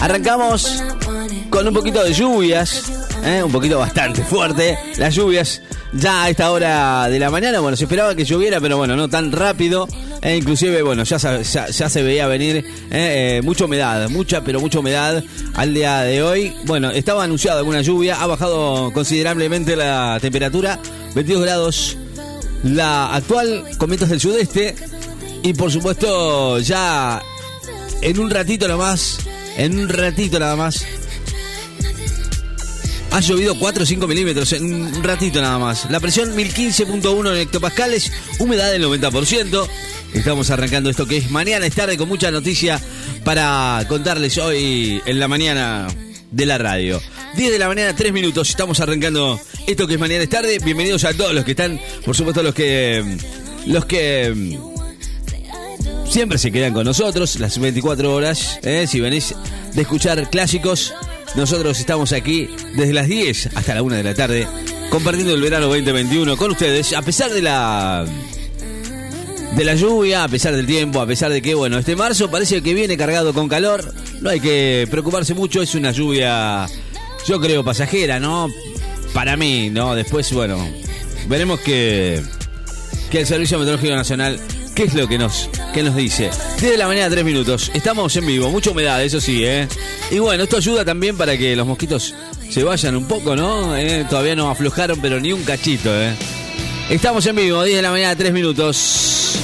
Arrancamos con un poquito de lluvias, ¿eh? un poquito bastante fuerte. Las lluvias ya a esta hora de la mañana, bueno, se esperaba que lloviera, pero bueno, no tan rápido. E inclusive, bueno, ya, ya, se veía venir ¿eh? Eh, mucha humedad, mucha, pero mucha humedad al día de hoy. Bueno, estaba anunciada alguna lluvia, ha bajado considerablemente la temperatura, 22 grados. La actual con del sudeste y por supuesto ya en un ratito nomás, en un ratito nada más, ha llovido 4 o 5 milímetros en un ratito nada más. La presión 1015.1 en hectopascales, humedad del 90%. Estamos arrancando esto que es mañana, es tarde, con mucha noticia para contarles hoy en la mañana de la radio. 10 de la mañana, 3 minutos. Estamos arrancando esto que es mañana, es tarde. Bienvenidos a todos los que están, por supuesto, los que. Los que siempre se quedan con nosotros las 24 horas. ¿eh? Si venís de escuchar clásicos, nosotros estamos aquí desde las 10 hasta la 1 de la tarde, compartiendo el verano 2021 con ustedes, a pesar de la de la lluvia, a pesar del tiempo, a pesar de que, bueno, este marzo parece que viene cargado con calor, no hay que preocuparse mucho, es una lluvia, yo creo, pasajera, ¿no? Para mí, ¿no? Después, bueno, veremos que, que el Servicio Meteorológico Nacional ¿Qué es lo que nos, que nos dice? Desde la mañana, tres minutos. Estamos en vivo, mucha humedad, eso sí, ¿eh? Y bueno, esto ayuda también para que los mosquitos se vayan un poco, ¿no? ¿Eh? Todavía no aflojaron, pero ni un cachito, ¿eh? Estamos en vivo, 10 de la mañana, tres minutos.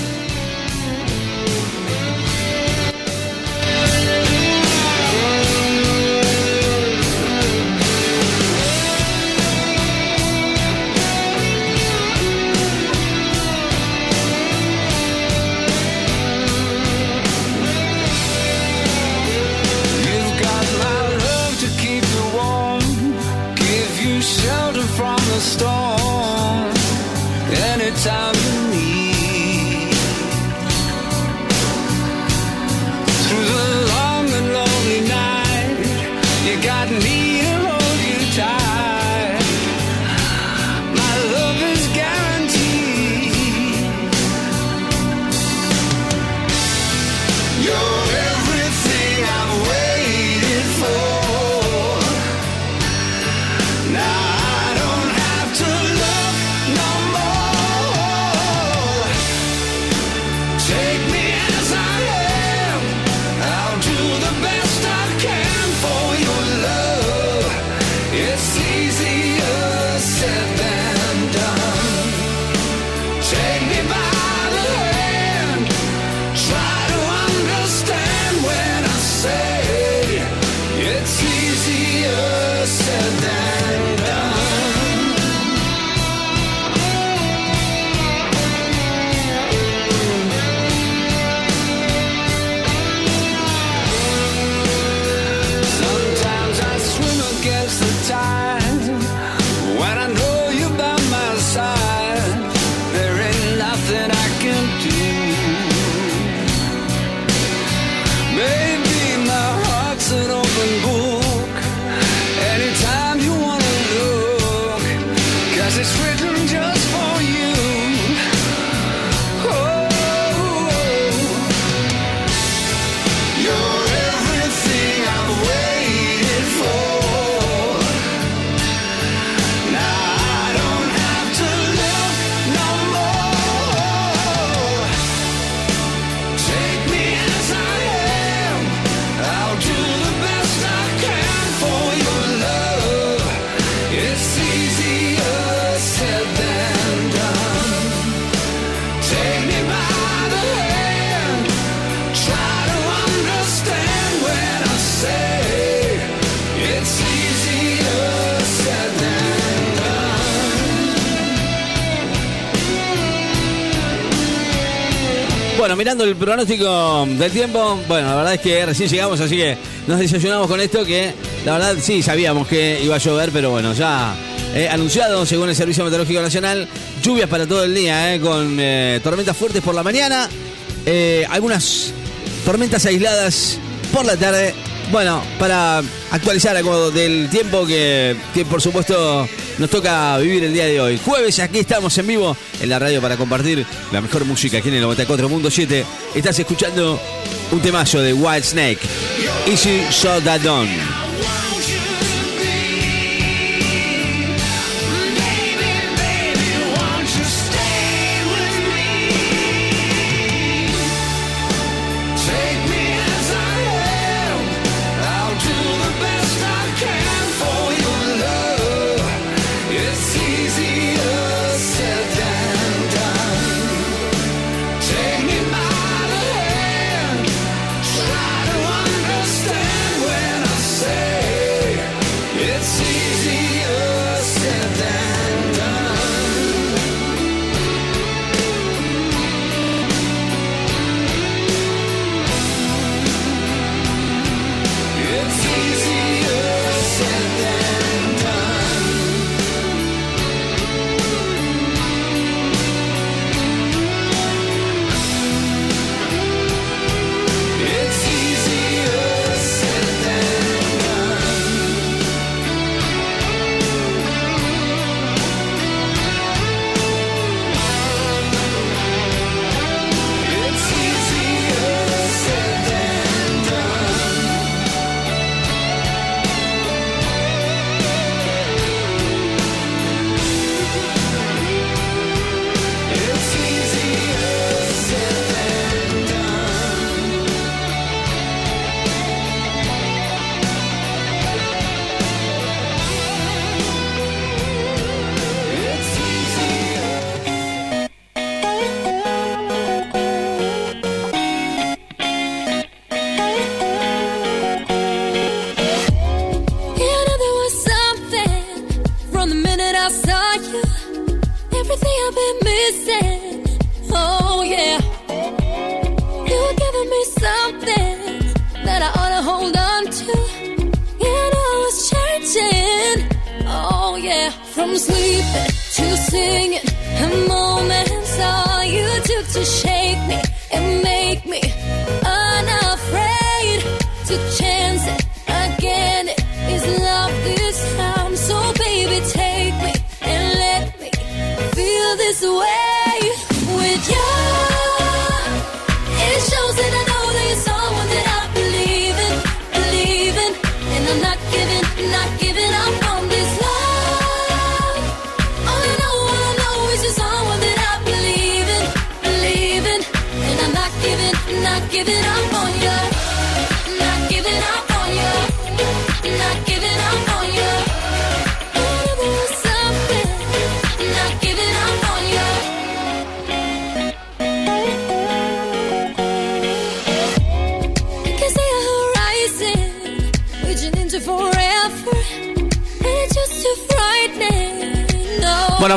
Mirando el pronóstico del tiempo, bueno, la verdad es que recién llegamos, así que nos desayunamos con esto que la verdad sí sabíamos que iba a llover, pero bueno, ya eh, anunciado según el Servicio Meteorológico Nacional, lluvias para todo el día, eh, con eh, tormentas fuertes por la mañana, algunas tormentas aisladas por la tarde. Bueno, para actualizar algo del tiempo que por supuesto nos toca vivir el día de hoy. Jueves, aquí estamos en vivo en la radio para compartir la mejor música aquí en el 94.7. Estás escuchando un temazo de Wild Snake. Easy So That.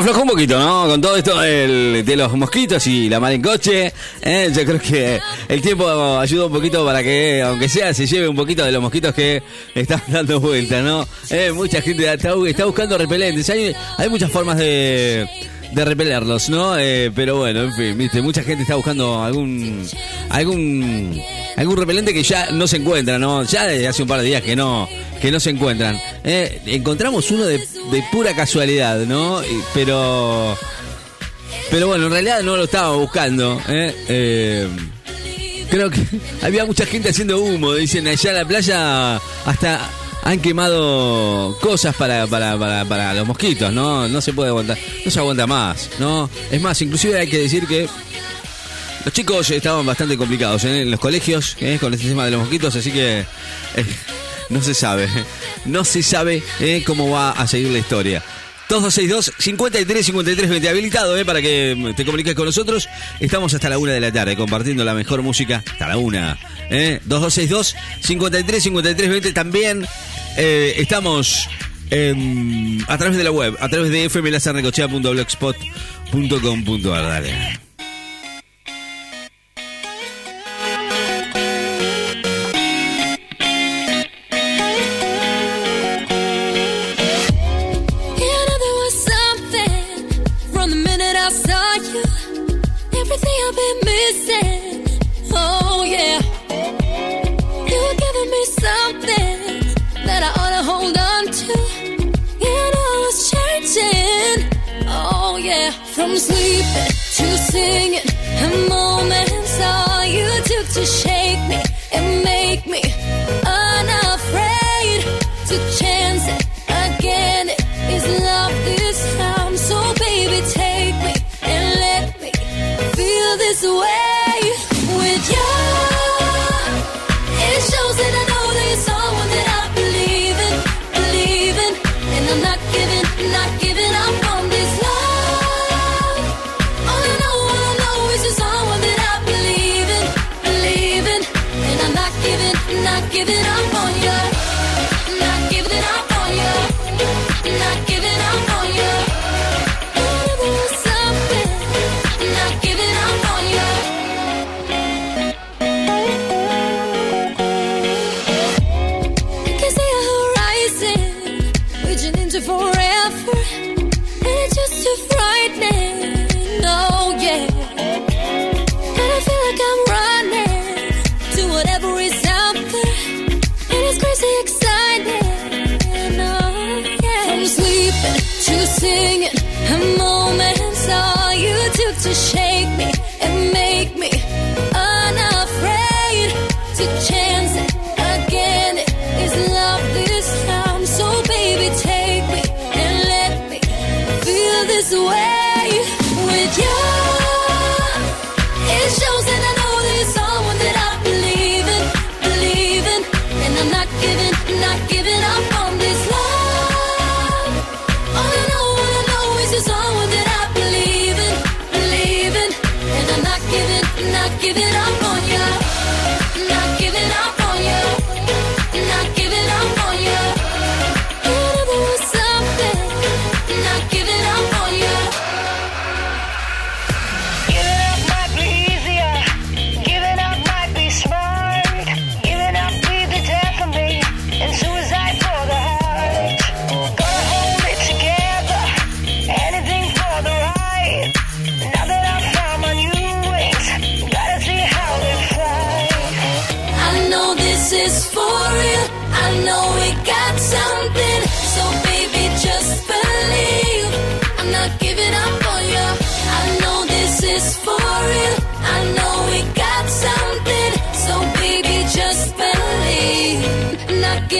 Aflojó un poquito, ¿no? Con todo esto de los mosquitos y la mar en coche. ¿eh? Yo creo que el tiempo ayuda un poquito para que, aunque sea, se lleve un poquito de los mosquitos que están dando vuelta, ¿no? ¿Eh? mucha gente está, buscando repelentes. Hay muchas formas de de repelerlos, ¿no? Eh, pero bueno, en fin, viste, mucha gente está buscando algún algún algún repelente que ya no se encuentra, ¿no? Ya desde hace un par de días que no que no se encuentran. Eh, encontramos uno de, de, pura casualidad, ¿no? Pero pero bueno, en realidad no lo estaba buscando, ¿eh? eh creo que había mucha gente haciendo humo, dicen allá en la playa hasta han quemado cosas para, para, para, para, los mosquitos, ¿no? No se puede aguantar, no se aguanta más, ¿no? Es más, inclusive hay que decir que los chicos estaban bastante complicados ¿eh? en los colegios ¿eh? con este tema de los mosquitos, así que eh, no se sabe, no se sabe cómo va a seguir la historia. 2262 53 53 20 habilitado eh, para que te comuniques con nosotros. Estamos hasta la una de la tarde compartiendo la mejor música hasta la una. Eh. 2262 53 53 20 también eh, estamos a través de la web, a través de fmlazarnecochea.blogspot.com.ar. Dale.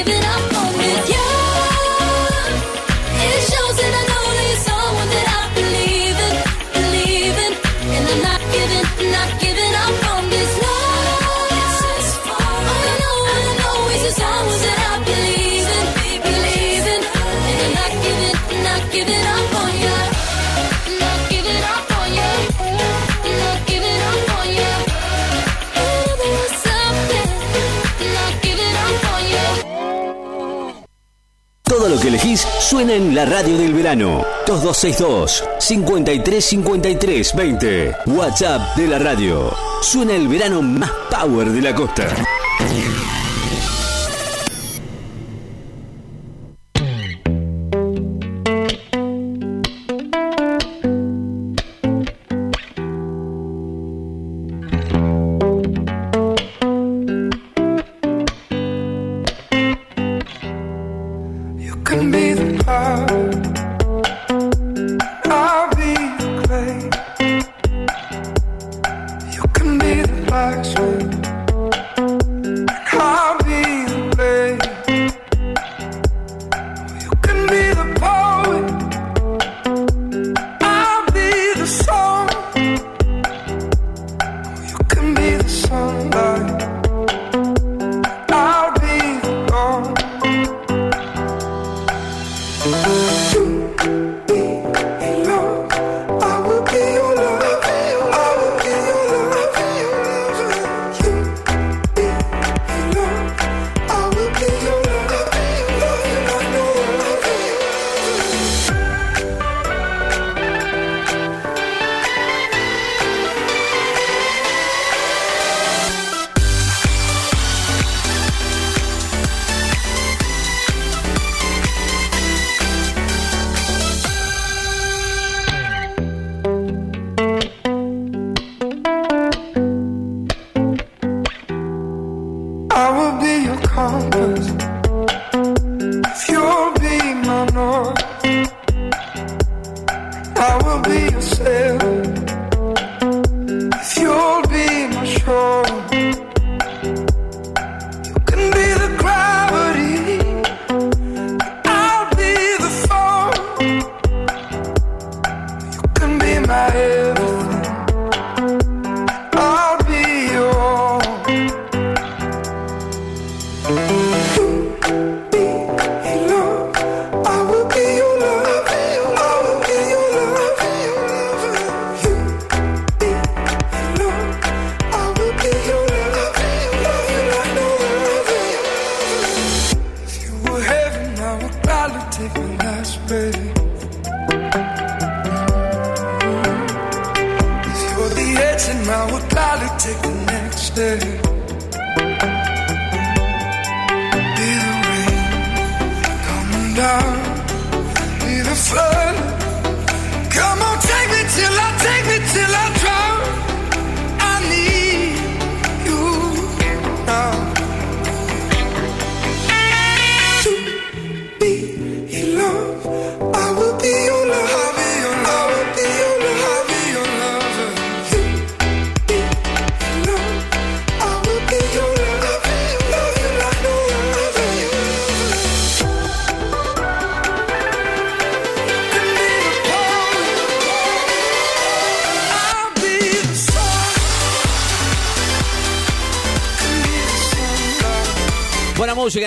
give it up. Suena en la radio del verano. 2262 5353 20. WhatsApp de la radio. Suena el verano más power de la costa.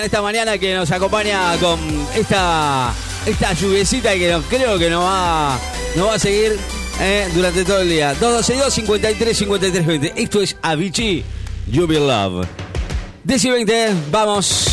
esta mañana que nos acompaña con esta, esta lluviecita que creo que nos va, nos va a seguir eh, durante todo el día. 222 53 53 20. Esto es Avicii, You Be Love. 10 vamos.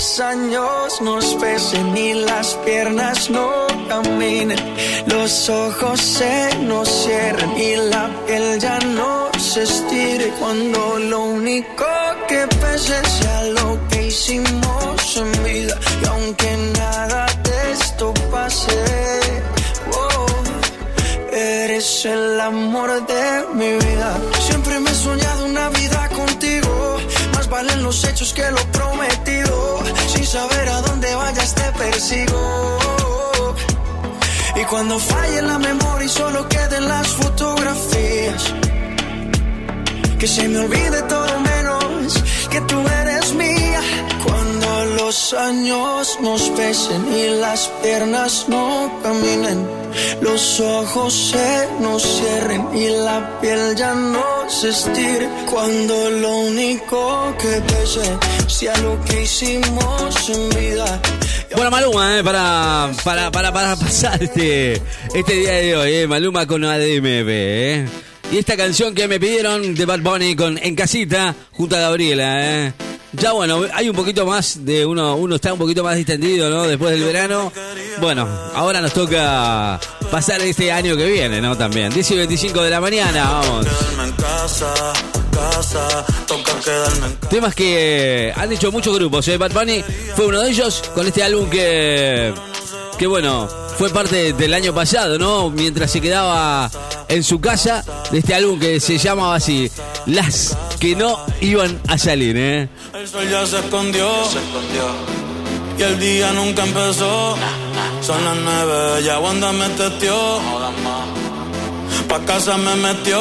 los años nos pesen y las piernas no caminen, los ojos se nos cierren y la piel ya no se estire cuando lo único que pese sea lo que hicimos en vida y aunque nada de esto pase, oh, eres el amor de mi vida. Siempre me he soñado una vida valen los hechos que lo prometido. Sin saber a dónde vayas te persigo. Y cuando falle la memoria y solo queden las fotografías. Que se me olvide todo menos que tú eres mía. Los años nos pesen y las piernas no caminen, los ojos se nos cierren y la piel ya no se estire. Cuando lo único que pese sea lo que hicimos en vida. Bueno, Maluma, eh, para, para, para, para pasar este, este día de hoy, eh, Maluma con ADMB, eh. Y esta canción que me pidieron de Bad Bunny con En Casita, junto a Gabriela, eh. Ya bueno, hay un poquito más de uno, uno está un poquito más distendido, ¿no? Después del verano. Bueno, ahora nos toca pasar este año que viene, ¿no? También. 10 y 25 de la mañana, vamos. Temas que han hecho muchos grupos. ¿eh? Bad Bunny fue uno de ellos con este álbum que, que bueno, fue parte del año pasado, ¿no? Mientras se quedaba en su casa de este álbum que se llamaba así, Las que no iban a salir, ¿eh? El sol ya se escondió, y el día nunca empezó. Son las nueve, ya Wanda me testió. Pa' casa me metió.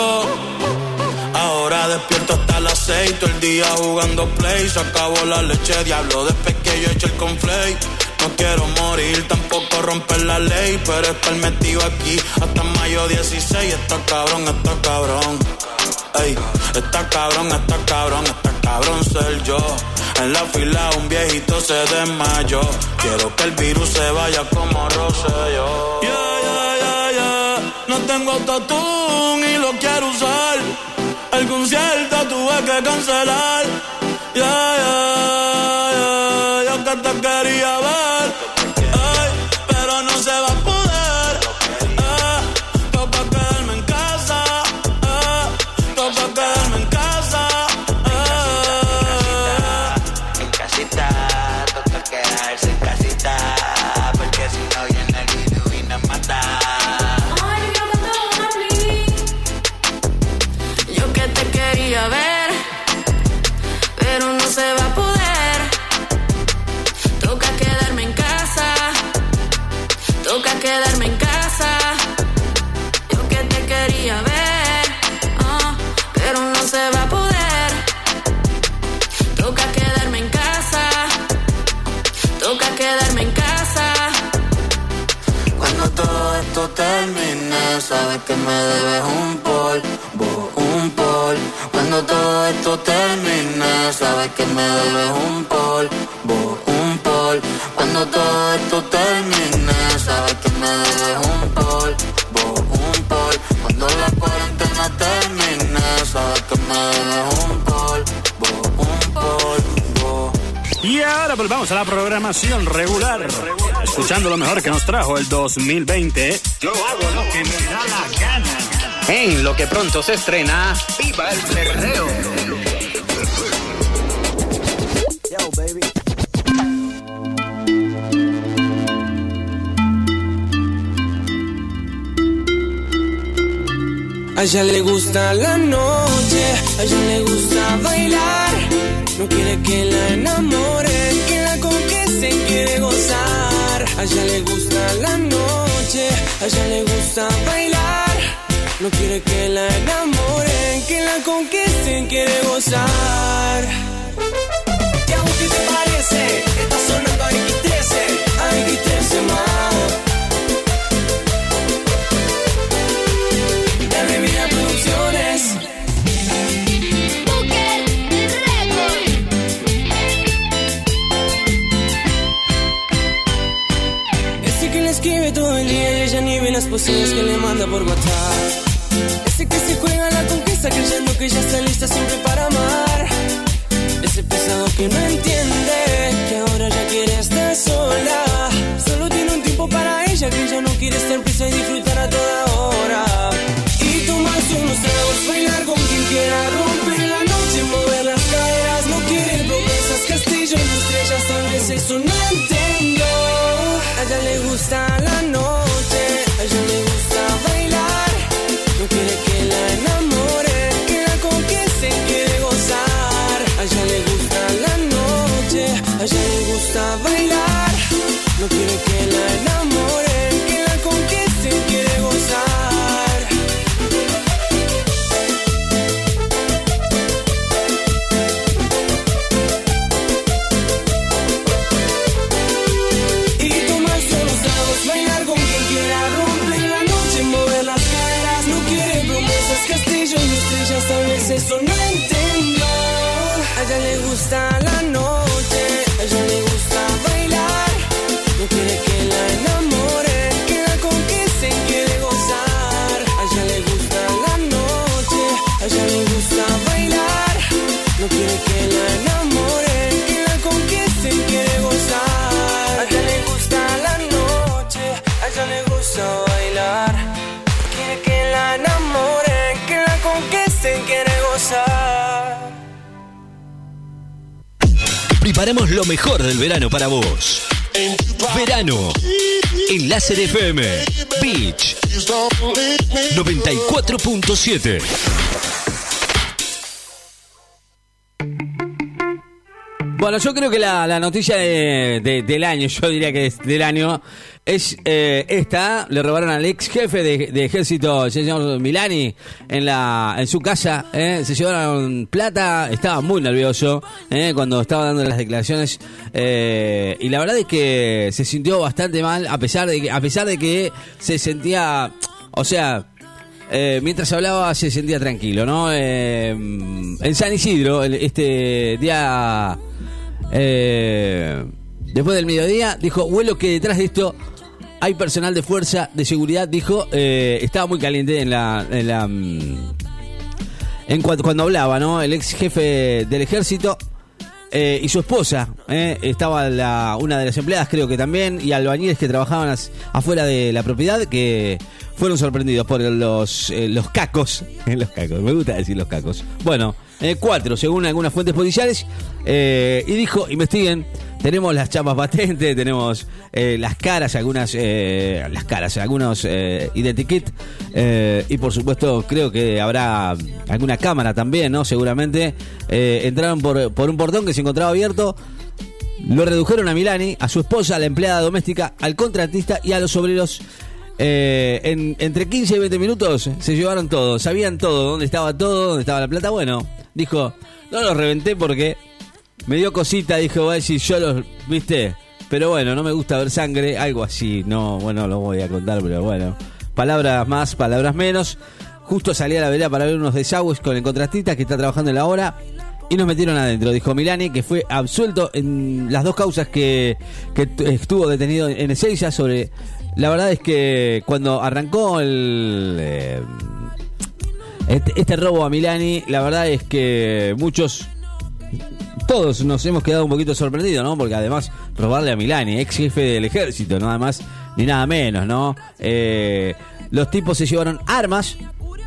Ahora despierto hasta las seis, todo el día jugando play. Se acabó la leche, diablo, después que yo eché el conflay. Quiero morir, tampoco romper la ley, pero estar metido aquí hasta mayo 16. Está cabrón, está cabrón. Está cabrón, está cabrón, está cabrón ser yo. En la fila un viejito se desmayó. Quiero que el virus se vaya como Rosselló. Yeah, yeah, yeah, yeah. No tengo autotune y lo quiero usar. El concierto tuve que cancelar. Yeah, yeah, yeah. Yo que te quería ver. a la programación regular, escuchando lo mejor que nos trajo el 2020. Yo hago lo que me da la gana. En lo que pronto se estrena, ¡Viva el perreo! Yo, baby. A ella le gusta la noche, a ella le gusta bailar. No quiere que la enamoren, que la conquisten, quiere gozar. A ella le gusta la noche, a ella le gusta bailar. No quiere que la enamoren, que la conquisten, quiere gozar. ¿Y a vos qué te parece? Está sonando a X13, a X13 más. Ella ni ve las poesías que le manda por WhatsApp. Ese que se juega la conquista creyendo que ya está lista siempre para amar. Ese pesado que no entiende que ahora ya quiere estar sola. Solo tiene un tiempo para ella que ya no quiere estar prisa y disfrutar a toda hora. Y tomarse unos tragos, bailar con quien quiera, romper la noche, mover las caderas. No quiere promesas, castillo y estrellas, tal vez eso no entiendo. A ella le gusta la noche, a ella le gusta bailar. No quiere que la enamore, Preparamos lo mejor del verano para vos. Verano en Láser FM Beach 94.7. Bueno, yo creo que la, la noticia de- de- del año, yo diría que es del año, es eh, esta. Le robaron al ex jefe de, de ejército, señor Milani, en, la, en su casa. eh, se llevaron plata, estaba muy nervioso eh, cuando estaba dando las declaraciones. eh, y la verdad es que se sintió bastante mal, a pesar de que, a pesar de que se sentía. O sea, eh, mientras hablaba se sentía tranquilo, ¿no? En San Isidro, este día eh, después del mediodía, dijo, vuelo que detrás de esto hay personal de fuerza de seguridad, dijo, eh, estaba muy caliente en la... En la mm, en cuanto, cuando hablaba, ¿no? El ex jefe del ejército eh, y su esposa, eh, estaba la, una de las empleadas creo que también, y albañiles que trabajaban afuera de la propiedad que fueron sorprendidos por los, eh, los cacos, los cacos, me gusta decir los cacos. Bueno, eh, cuatro según algunas fuentes policiales, eh, y dijo, investiguen, tenemos las chapas patentes, tenemos eh, las caras, algunas, eh, las caras, algunos eh, identikit, eh, y por supuesto creo que habrá alguna cámara también, ¿no? Seguramente entraron por, por un portón que se encontraba abierto, lo redujeron a Milani, a su esposa, a la empleada doméstica, al contratista y a los obreros. Eh, en, entre 15 y 20 minutos se llevaron todo, sabían todo, dónde estaba todo, dónde estaba la plata. Bueno, dijo, no los reventé porque me dio cosita, dijo, voy a decir, yo los, viste, pero bueno, no me gusta ver sangre, algo así, no, bueno, lo voy a contar, pero bueno, palabras más, palabras menos. Justo salí a la vereda para ver unos desagües con el contratista que está trabajando en la hora y nos metieron adentro, dijo Milani, que fue absuelto en las dos causas que, que estuvo detenido en Ezeiza sobre... La verdad es que cuando arrancó el... eh, este, este robo a Milani, la verdad es que muchos todos nos hemos quedado un poquito sorprendidos, ¿no? Porque además, robarle a Milani, ex jefe del ejército, nada más ni nada menos, ¿no? Eh, los tipos se llevaron armas,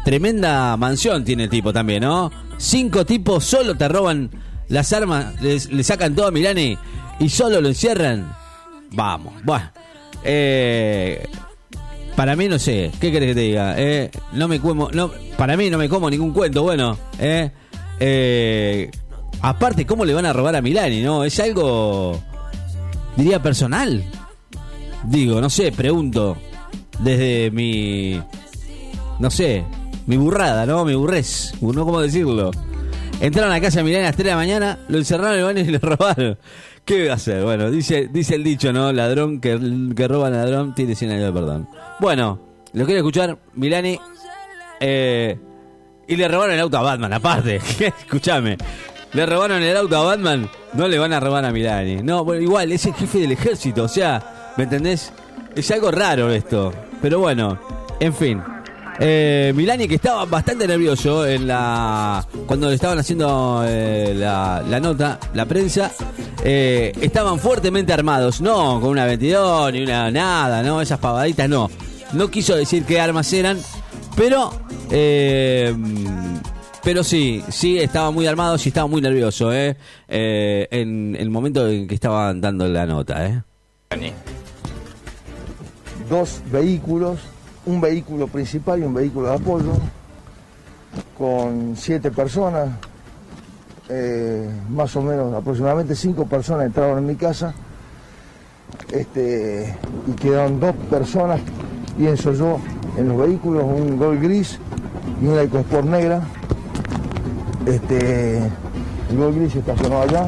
tremenda mansión tiene el tipo también, ¿no? Cinco tipos solo te roban las armas, le sacan todo a Milani y solo lo encierran. Vamos, bueno. Eh, para mí no sé, ¿qué querés que te diga? Eh, no me como, no, para mí no me como ningún cuento, bueno, eh, eh, aparte, ¿cómo le van a robar a Milani, no? Es algo, diría, personal. Digo, no sé, pregunto, desde mi, no sé, mi burrada, ¿no? Mi burrés, no cómo decirlo. Entraron a casa de Milani a las 3 de la mañana, lo encerraron en el baño y lo robaron. ¿Qué va a hacer? Bueno, dice, dice el dicho, ¿no? Ladrón que, que roba al ladrón tiene 100 años de perdón. Bueno, lo quiero escuchar, Milani. Eh, y le robaron el auto a Batman, aparte. Escúchame. Le robaron el auto a Batman, no le van a robar a Milani. No, bueno, igual, es el jefe del ejército, o sea, ¿me entendés? Es algo raro esto. Pero bueno, en fin. Eh, Milani que estaba bastante nervioso en la cuando le estaban haciendo eh, la, nota, la prensa, eh, estaban fuertemente armados, no con una 22 ni una nada, no esas pavaditas, no. No quiso decir qué armas eran, pero eh, pero sí, sí estaba muy armado, sí estaba muy nervioso, eh, en el momento en que estaban dando la nota, dos vehículos, un vehículo principal y un vehículo de apoyo, con siete personas, eh, más o menos aproximadamente cinco personas entraron en mi casa, este, y quedaron dos personas, pienso yo, en los vehículos, un Gol gris y una EcoSport negra. Este, el Gol gris se estacionó allá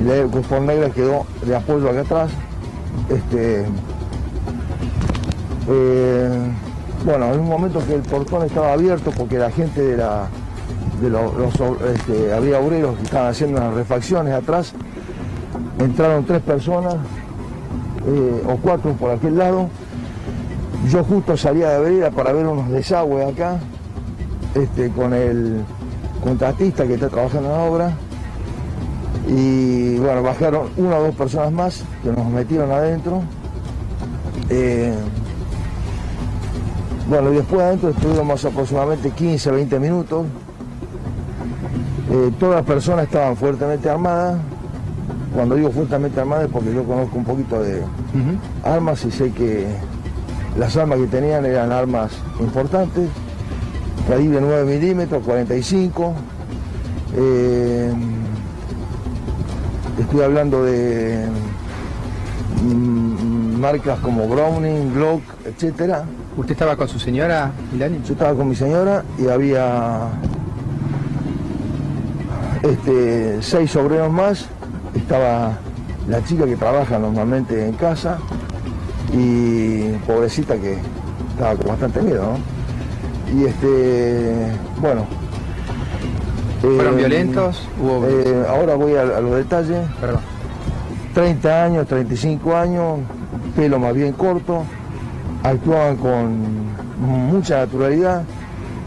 y la EcoSport negra quedó de apoyo acá atrás. Este, eh, bueno, en un momento que el portón estaba abierto porque la gente de la de los, este, había obreros que estaban haciendo unas refacciones atrás, entraron tres personas eh, o cuatro por aquel lado. Yo justo salía de vereda para ver unos desagües acá, este, con el contratista que está trabajando en la obra. Y bueno, bajaron una o dos personas más que nos metieron adentro. Eh, bueno, y después adentro estuvimos aproximadamente 15, 20 minutos. Eh, todas las personas estaban fuertemente armadas. Cuando digo fuertemente armadas es porque yo conozco un poquito de armas y sé que las armas que tenían eran armas importantes, calibre 9 milímetros, 45. Eh, estoy hablando de mm, marcas como Browning, Glock, etcétera. ¿Usted estaba con su señora, Milani? Yo estaba con mi señora y había este, seis obreros más. Estaba la chica que trabaja normalmente en casa y pobrecita que estaba con bastante miedo, ¿no? Y este, bueno. ¿Fueron eh, violentos? ¿Hubo- eh, ahora voy a, a los detalles. Perdón. 30 años, 35 años, pelo más bien corto, actuaban con mucha naturalidad,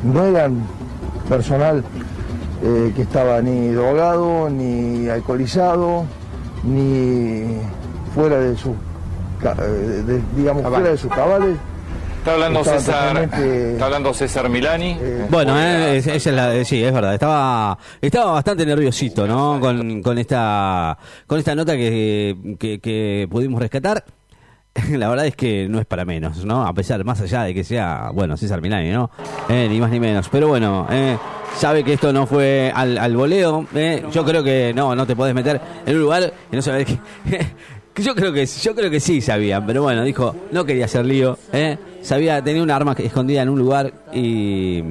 no eran personal eh, que estaba ni drogado, ni alcoholizado, ni fuera de sus, ca- eh, de- digamos, fuera de sus cabales. Está hablando César, totalmente- está hablando César Milani. Bueno, eh, es- esa es la, sí, es verdad. Estaba, estaba bastante nerviosito, ¿no? Con, con esta, con esta nota que, que, que pudimos rescatar. La verdad es que no es para menos, ¿no? A pesar, más allá de que sea, bueno, César Milani, ¿no? Eh, ni más ni menos. Pero bueno, eh, sabe que esto no fue al, al voleo. eh. Yo creo que no, no te podés meter en un lugar y no saber que... yo creo que yo creo que sí sabían, pero bueno, dijo, no quería hacer lío, ¿eh? Sabía, tenía un arma escondida en un lugar y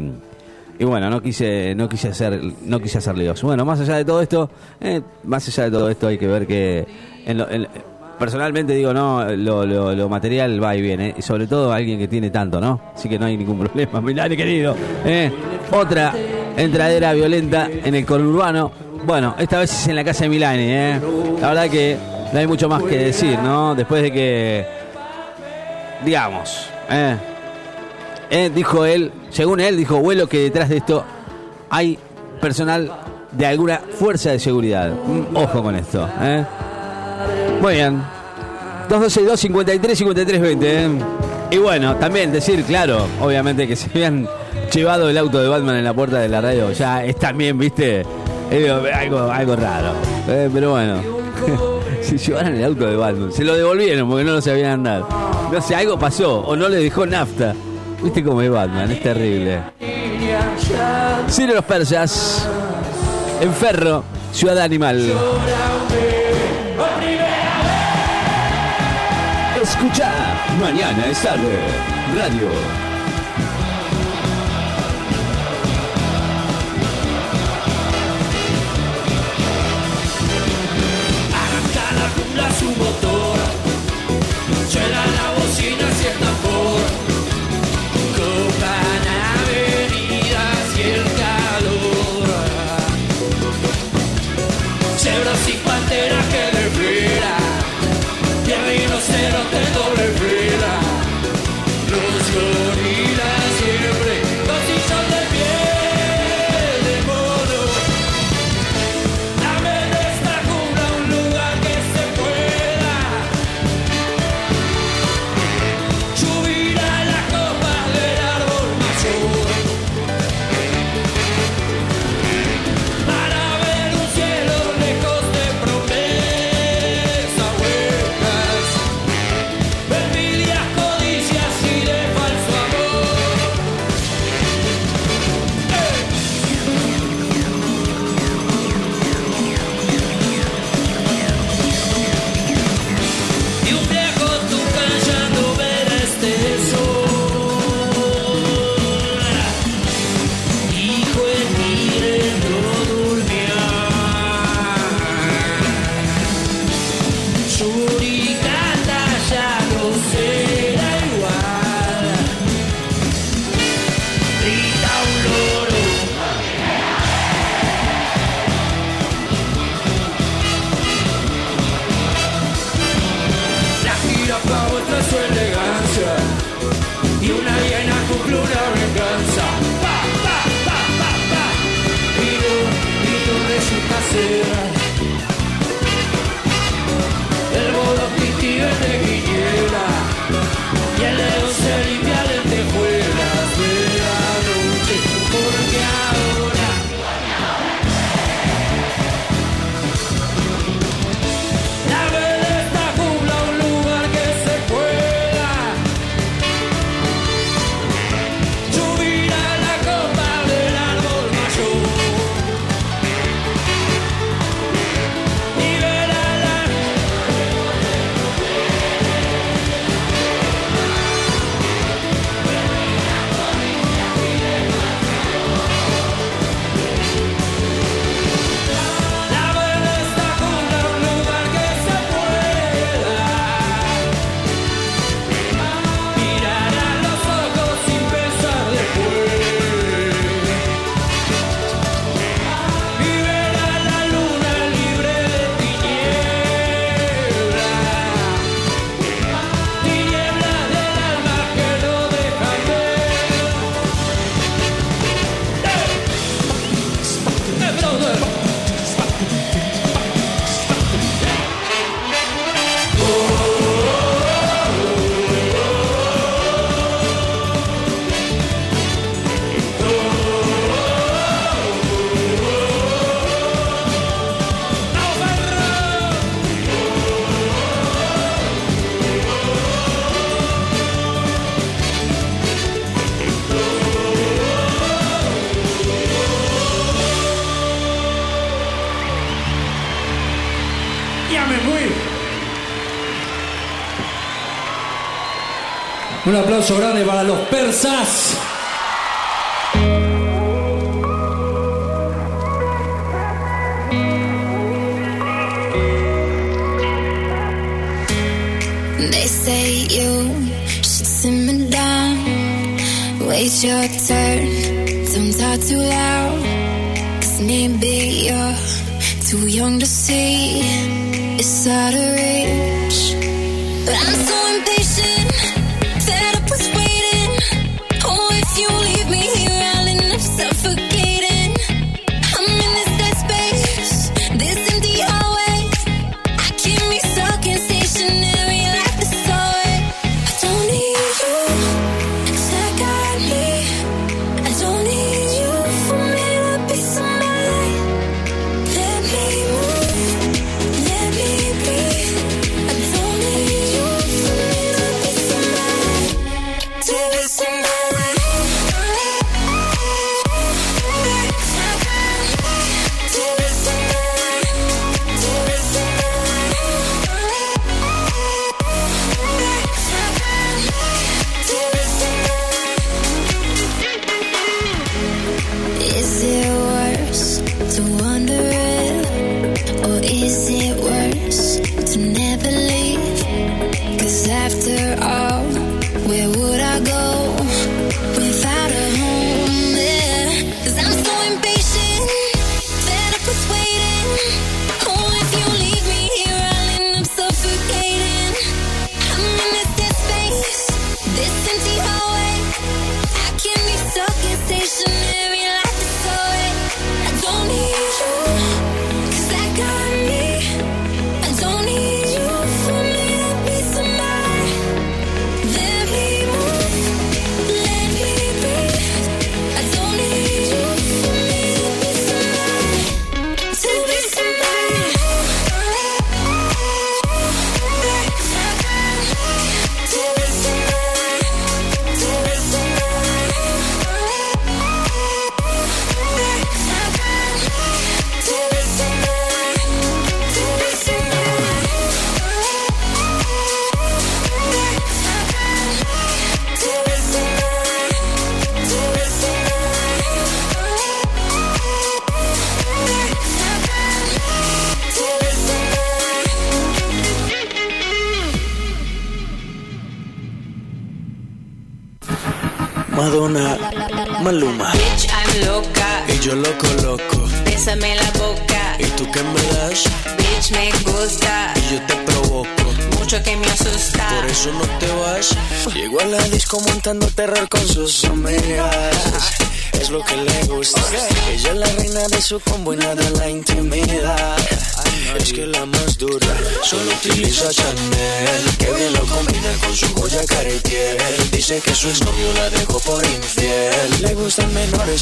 y bueno, no quise no quise hacer no quise hacer líos. Bueno, más allá de todo esto, eh, más allá de todo esto hay que ver que en lo- en- personalmente digo, no, lo, material va y viene, y sobre todo alguien que tiene tanto, ¿no? Así que no hay ningún problema, Milani querido. ¿eh? Otra entradera violenta en el conurbano. Bueno, esta vez es en la casa de Milani, ¿eh? La verdad que no hay mucho más que decir, ¿no? Después de que, digamos, ¿eh? Eh, dijo él, según él, dijo Vuelo que detrás de esto hay personal de alguna fuerza de seguridad. Mm, Ojo con esto. ¿eh? Muy bien. 262 53 53 20. ¿eh? Y bueno, también decir, claro, obviamente que se habían llevado el auto de Batman en la puerta de la radio, ya es también, viste, algo, algo raro. Eh, pero bueno, se llevaran el auto de Batman, se lo devolvieron porque no lo sabían andar. No sé, algo pasó, o no le dejó nafta. Viste cómo es Batman, es terrible. Ciro los persas, en ferro, ciudad animal. escuchar Mañana es tarde. Radio Un aplauso grande para los persas. They say you should simmer down, wait your turn, don't talk too loud, cause maybe you're too young to see, it's out of reach, but I'm so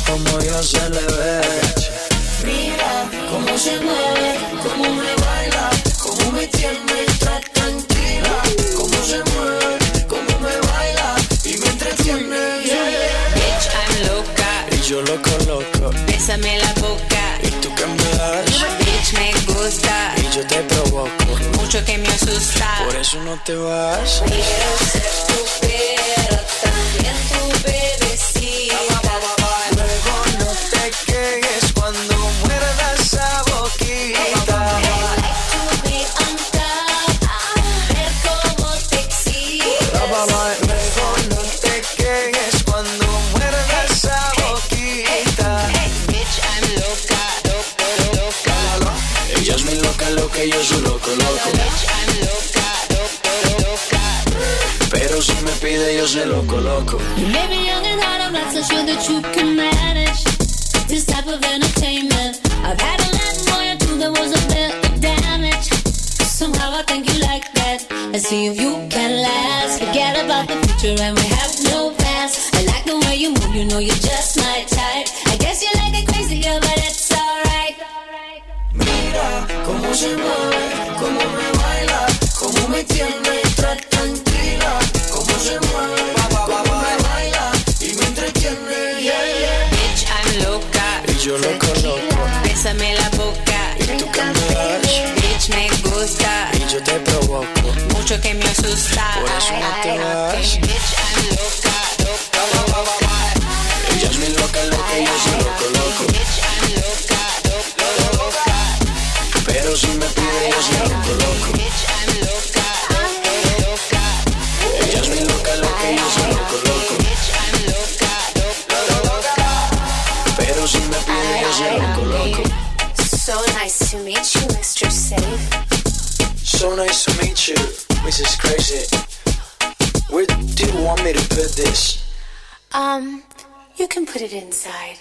como yo se le Somehow I think you like that. Let's see if you can last. Forget about the future and we have no past. I like the way you move, you know you're just my type. I guess you like a crazy girl, but that's alright. Mira cómo se mueve, cómo me baila, cómo me tiene tranquila, cómo se mueve, cómo me baila y me entretiene. Yeah, yeah. Bitch, I'm loca. Y yo loco, loco. Bésame la boca. Y tú cantarás. gusta y yo te provoco mucho que me asusta. Por eso no te vas. Bitch, I'm loca. so nice to meet you, Mrs. Crazy. Where do you want me to put this? Um, you can put it inside.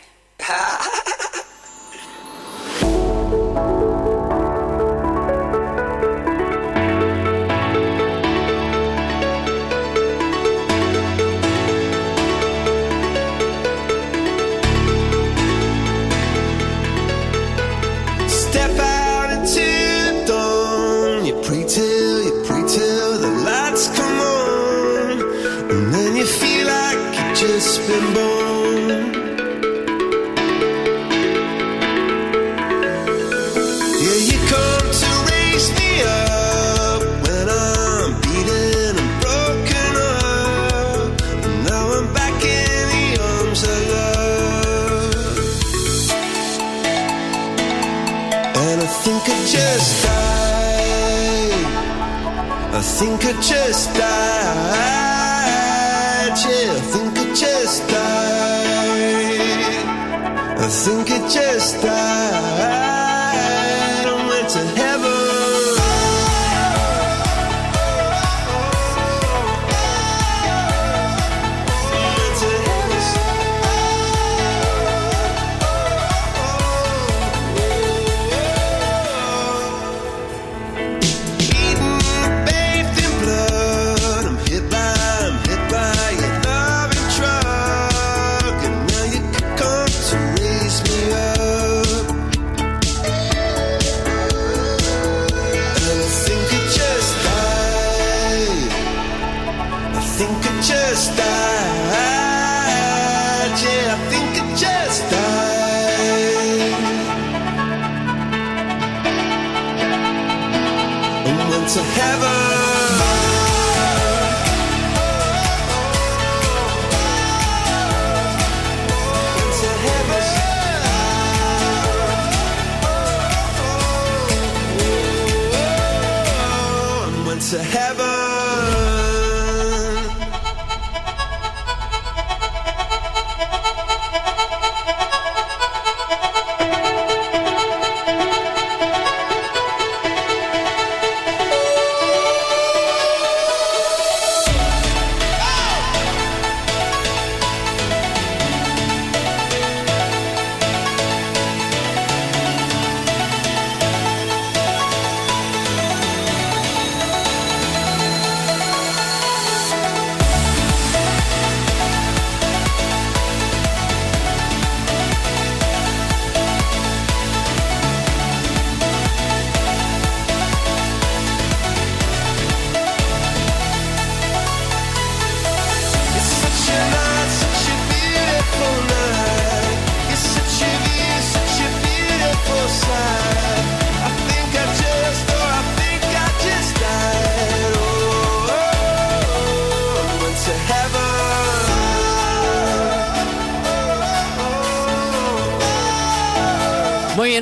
think acesta ce think acesta think died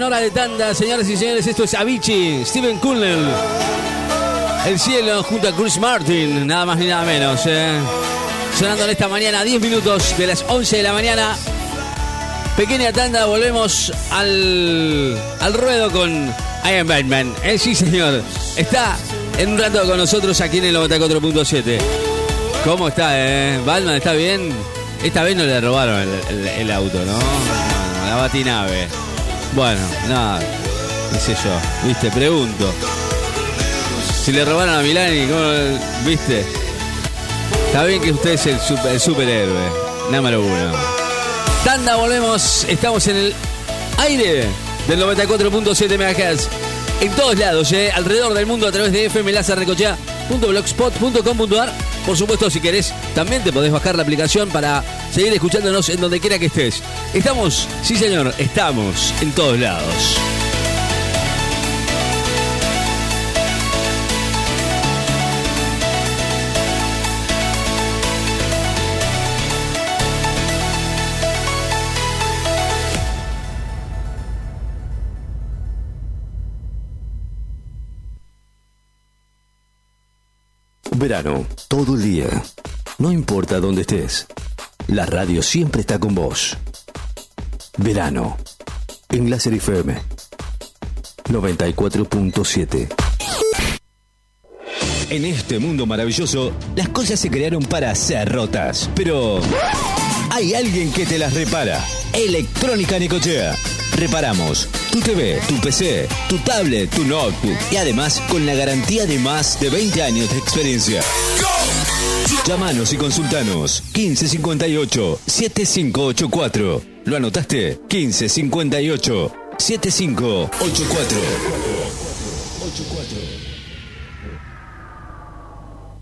hora de tanda, señoras y señores. Esto es Avicii, Steven Kunnel. El cielo junto a Chris Martin, nada más ni nada menos. eh. Sonando en esta mañana, 10 minutos de las 11 de la mañana. Pequeña tanda, volvemos al, al ruedo con I Am Batman. Eh, sí, señor. Está en un rato con nosotros aquí en el 94.7. ¿Cómo está, eh? Batman, ¿está bien? Esta vez no le robaron el, el- auto. No, La batinave. Bueno, nada. qué sé yo. ¿Viste? Pregunto. Si le robaron a Milani, ¿cómo? ¿Viste? Está bien que usted es el, super- el superhéroe. Número uno. Tanda, volvemos. Estamos en el aire del 94.7 MHz. En todos lados, ¿eh? alrededor del mundo a través de fmlazarrecochea.blogspot.com.ar. Por supuesto, si querés, también te podés bajar la aplicación para seguir escuchándonos en donde quiera que estés. Estamos, sí señor, estamos en todos lados. Verano, todo el día. No importa dónde estés. La radio siempre está con vos. Verano. En Láser FM. 94.7. En este mundo maravilloso, las cosas se crearon para ser rotas. Pero hay alguien que te las repara. Electrónica Nicochea. Reparamos tu TV, tu PC, tu tablet, tu notebook y además con la garantía de más de 20 años de experiencia. Llámanos y consultanos 1558 7584. ¿Lo anotaste? 1558 7584.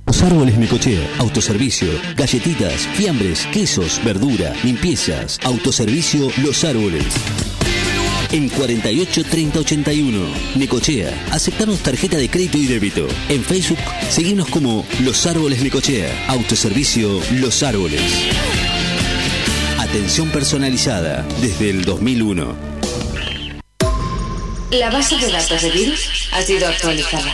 Los árboles Necochea, autoservicio, galletitas, fiambres, quesos, verdura, limpiezas, autoservicio Los Árboles. En 48 30 81, Necochea, aceptamos tarjeta de crédito y débito. En Facebook, seguimos como Los Árboles Necochea, autoservicio Los Árboles. Atención personalizada desde el 2001. La base de datos de virus ha sido actualizada.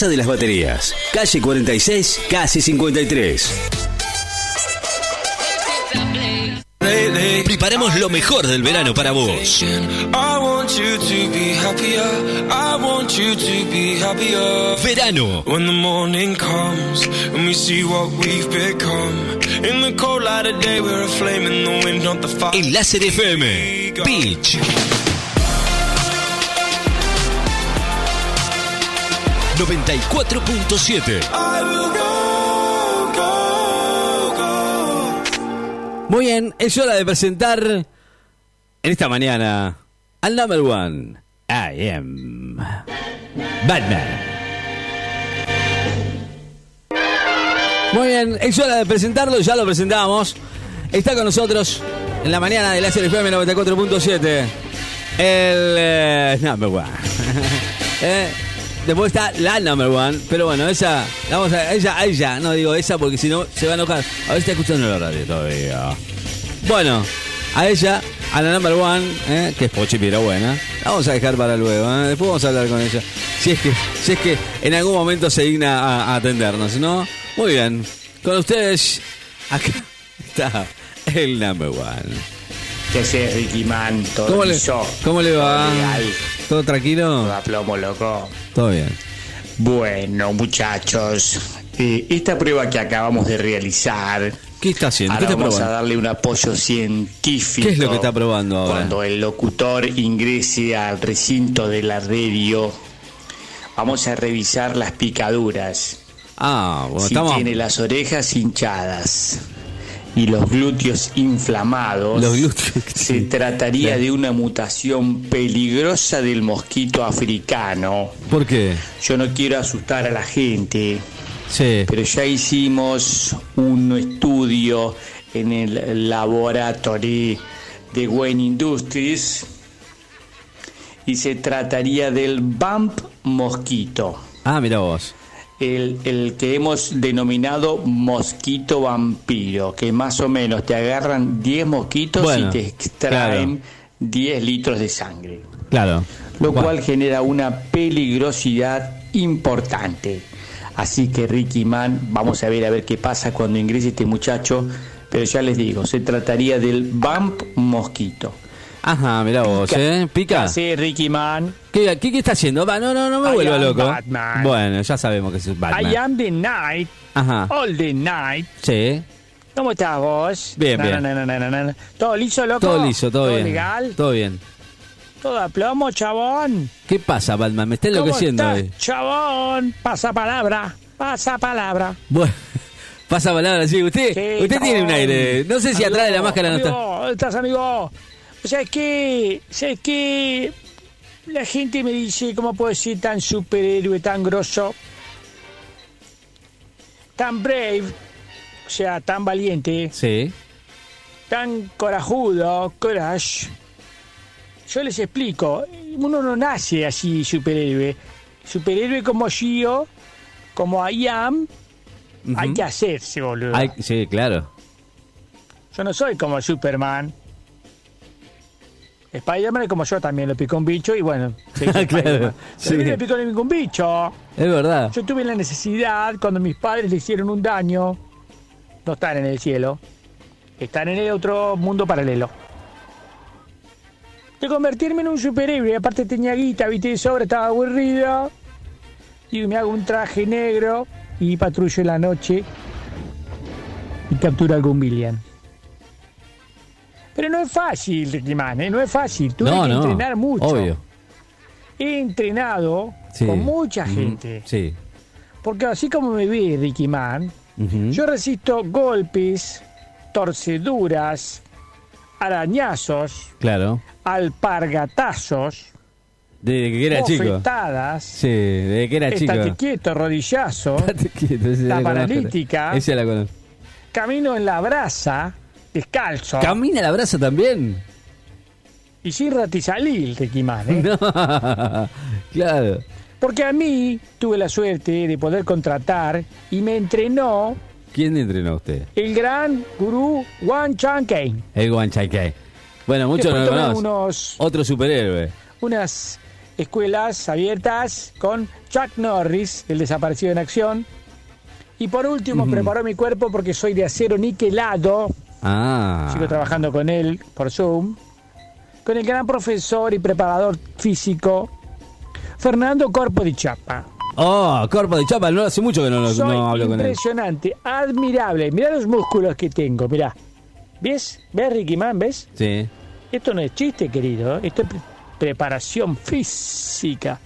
de las Baterías, calle 46, casi 53. Preparamos lo mejor del verano para vos. I want you to be happier. I want you to be happier. Verano. When the morning comes 94.7. Muy bien, es hora de presentar en esta mañana al number one. I am Batman. Muy bien, es hora de presentarlo, ya lo presentamos. Está con nosotros en la mañana de la FM 94.7. El eh, number one. Eh, después está la number one, pero bueno, esa, vamos a ella, a ella, no digo esa porque si no se va a enojar. A ver si está escuchando la radio todavía. Bueno, a ella, a la number one, ¿eh? que es Pochi pero buena, la vamos a dejar para luego, ¿eh? después vamos a hablar con ella. Si es que, si es que en algún momento se digna a, a atendernos, ¿no? Muy bien, con ustedes, acá está el number one. ¿Qué haces, Ricky Man? Todo ¿Cómo le, ¿Cómo le va? ¿Todo tranquilo? todo a plomo, loco. Todo bien. Bueno, muchachos, eh, esta prueba que acabamos de realizar. ¿Qué está haciendo? ¿Qué Ahora está vamos a darle un apoyo científico. ¿Qué es lo que está probando ahora? Cuando el locutor ingrese al recinto de la radio, vamos a revisar las picaduras. Ah, bueno, si estamos. tiene las orejas hinchadas y los glúteos inflamados, Los glúteos, se trataría de una mutación peligrosa del mosquito africano. ¿Por qué? Yo no quiero asustar a la gente, Sí. pero ya hicimos un estudio en el laboratorio de Wayne Industries y se trataría del Bump mosquito Ah, mira vos. El, el que hemos denominado mosquito vampiro, que más o menos te agarran 10 mosquitos Bueno, y te extraen 10 litros de sangre, Claro. lo Bueno, cual genera una peligrosidad importante. Así que Ricky Man, vamos a ver a ver qué pasa cuando ingrese este muchacho, pero ya les digo, se trataría del vamp mosquito. Ajá, mira vos, ¿eh? ¿Pica? Sí, Ricky Man. ¿Qué, qué, qué está haciendo? Va, no, no, no me I vuelva am loco. Batman. Bueno, ya sabemos que es Batman. I am the night, Ajá. all the night. Sí. ¿Cómo estás vos? Bien, No, bien. no, no. ¿Todo liso, loco? Todo liso, todo, bien. legal? Todo bien. ¿Todo a plomo, chabón? ¿Qué pasa, Batman? Me está ¿Cómo enloqueciendo estás, hoy. chabón? Pasa palabra, pasa palabra. Bueno, pasa palabra, sí. Usted, Sí, usted tiene un aire. No sé si atrás de la Amigo, máscara no está. amigo, ¿Dónde estás, amigo? O sea, es que... ¿Sabes qué? La gente me dice, ¿cómo puede ser tan superhéroe, tan grosso? Tan brave, o sea, tan valiente. Sí. tan corajudo, courage. Yo les explico, uno no nace así superhéroe. Superhéroe como Gio, como I am, hay que hacerse, boludo. Sí, claro. Yo no soy como Superman. Spider-Man es como yo también, lo picó un bicho y bueno. se hizo Claro, sí. A no picó ningún bicho. Es verdad. Yo tuve la necesidad cuando mis padres le hicieron un daño. No están en el cielo. Están en el otro mundo paralelo. De convertirme en un superhéroe. Aparte tenía guita, viste de sobra, estaba aburrida. Y me hago un traje negro y patrullo en la noche. Y capturo algún Billion. Pero no es fácil, Ricky Man, ¿eh? no es fácil. Tuve no, que no. entrenar mucho. Obvio. He entrenado Sí. con mucha gente. Sí. Porque así como me ve Ricky Man, yo resisto golpes, torceduras, arañazos, Claro. alpargatazos, Desde que era chico. Sí, desde que era chico. estate quieto, rodillazo, Estate quieto, esa La conozco. paralítica. Esa la conozco. camino en la brasa, descalzo ¿Camina la brasa también? y sin ratizalil, Ricky Man. ¿eh? No. claro. Porque a mí tuve la suerte de poder contratar y me entrenó ¿Quién entrenó a usted? el gran gurú Wan Chan Kane. El Guanchaikai. Bueno, muchos no Después lo conocen. unos Otro superhéroe. unas escuelas abiertas con Chuck Norris, el desaparecido en acción. Y por último, preparó mi cuerpo porque soy de acero niquelado. Ah. Sigo trabajando con él por Zoom. Con el gran profesor y preparador físico, Fernando Corpo de Chapa. Oh, Corpo de Chapa, no hace mucho que no, Soy no hablo con él. impresionante, admirable. Mirá los músculos que tengo, mirá. ¿Ves? ¿Ves, Ricky Man? ¿Ves? Sí. Esto no es chiste, querido. Esto es pre- preparación física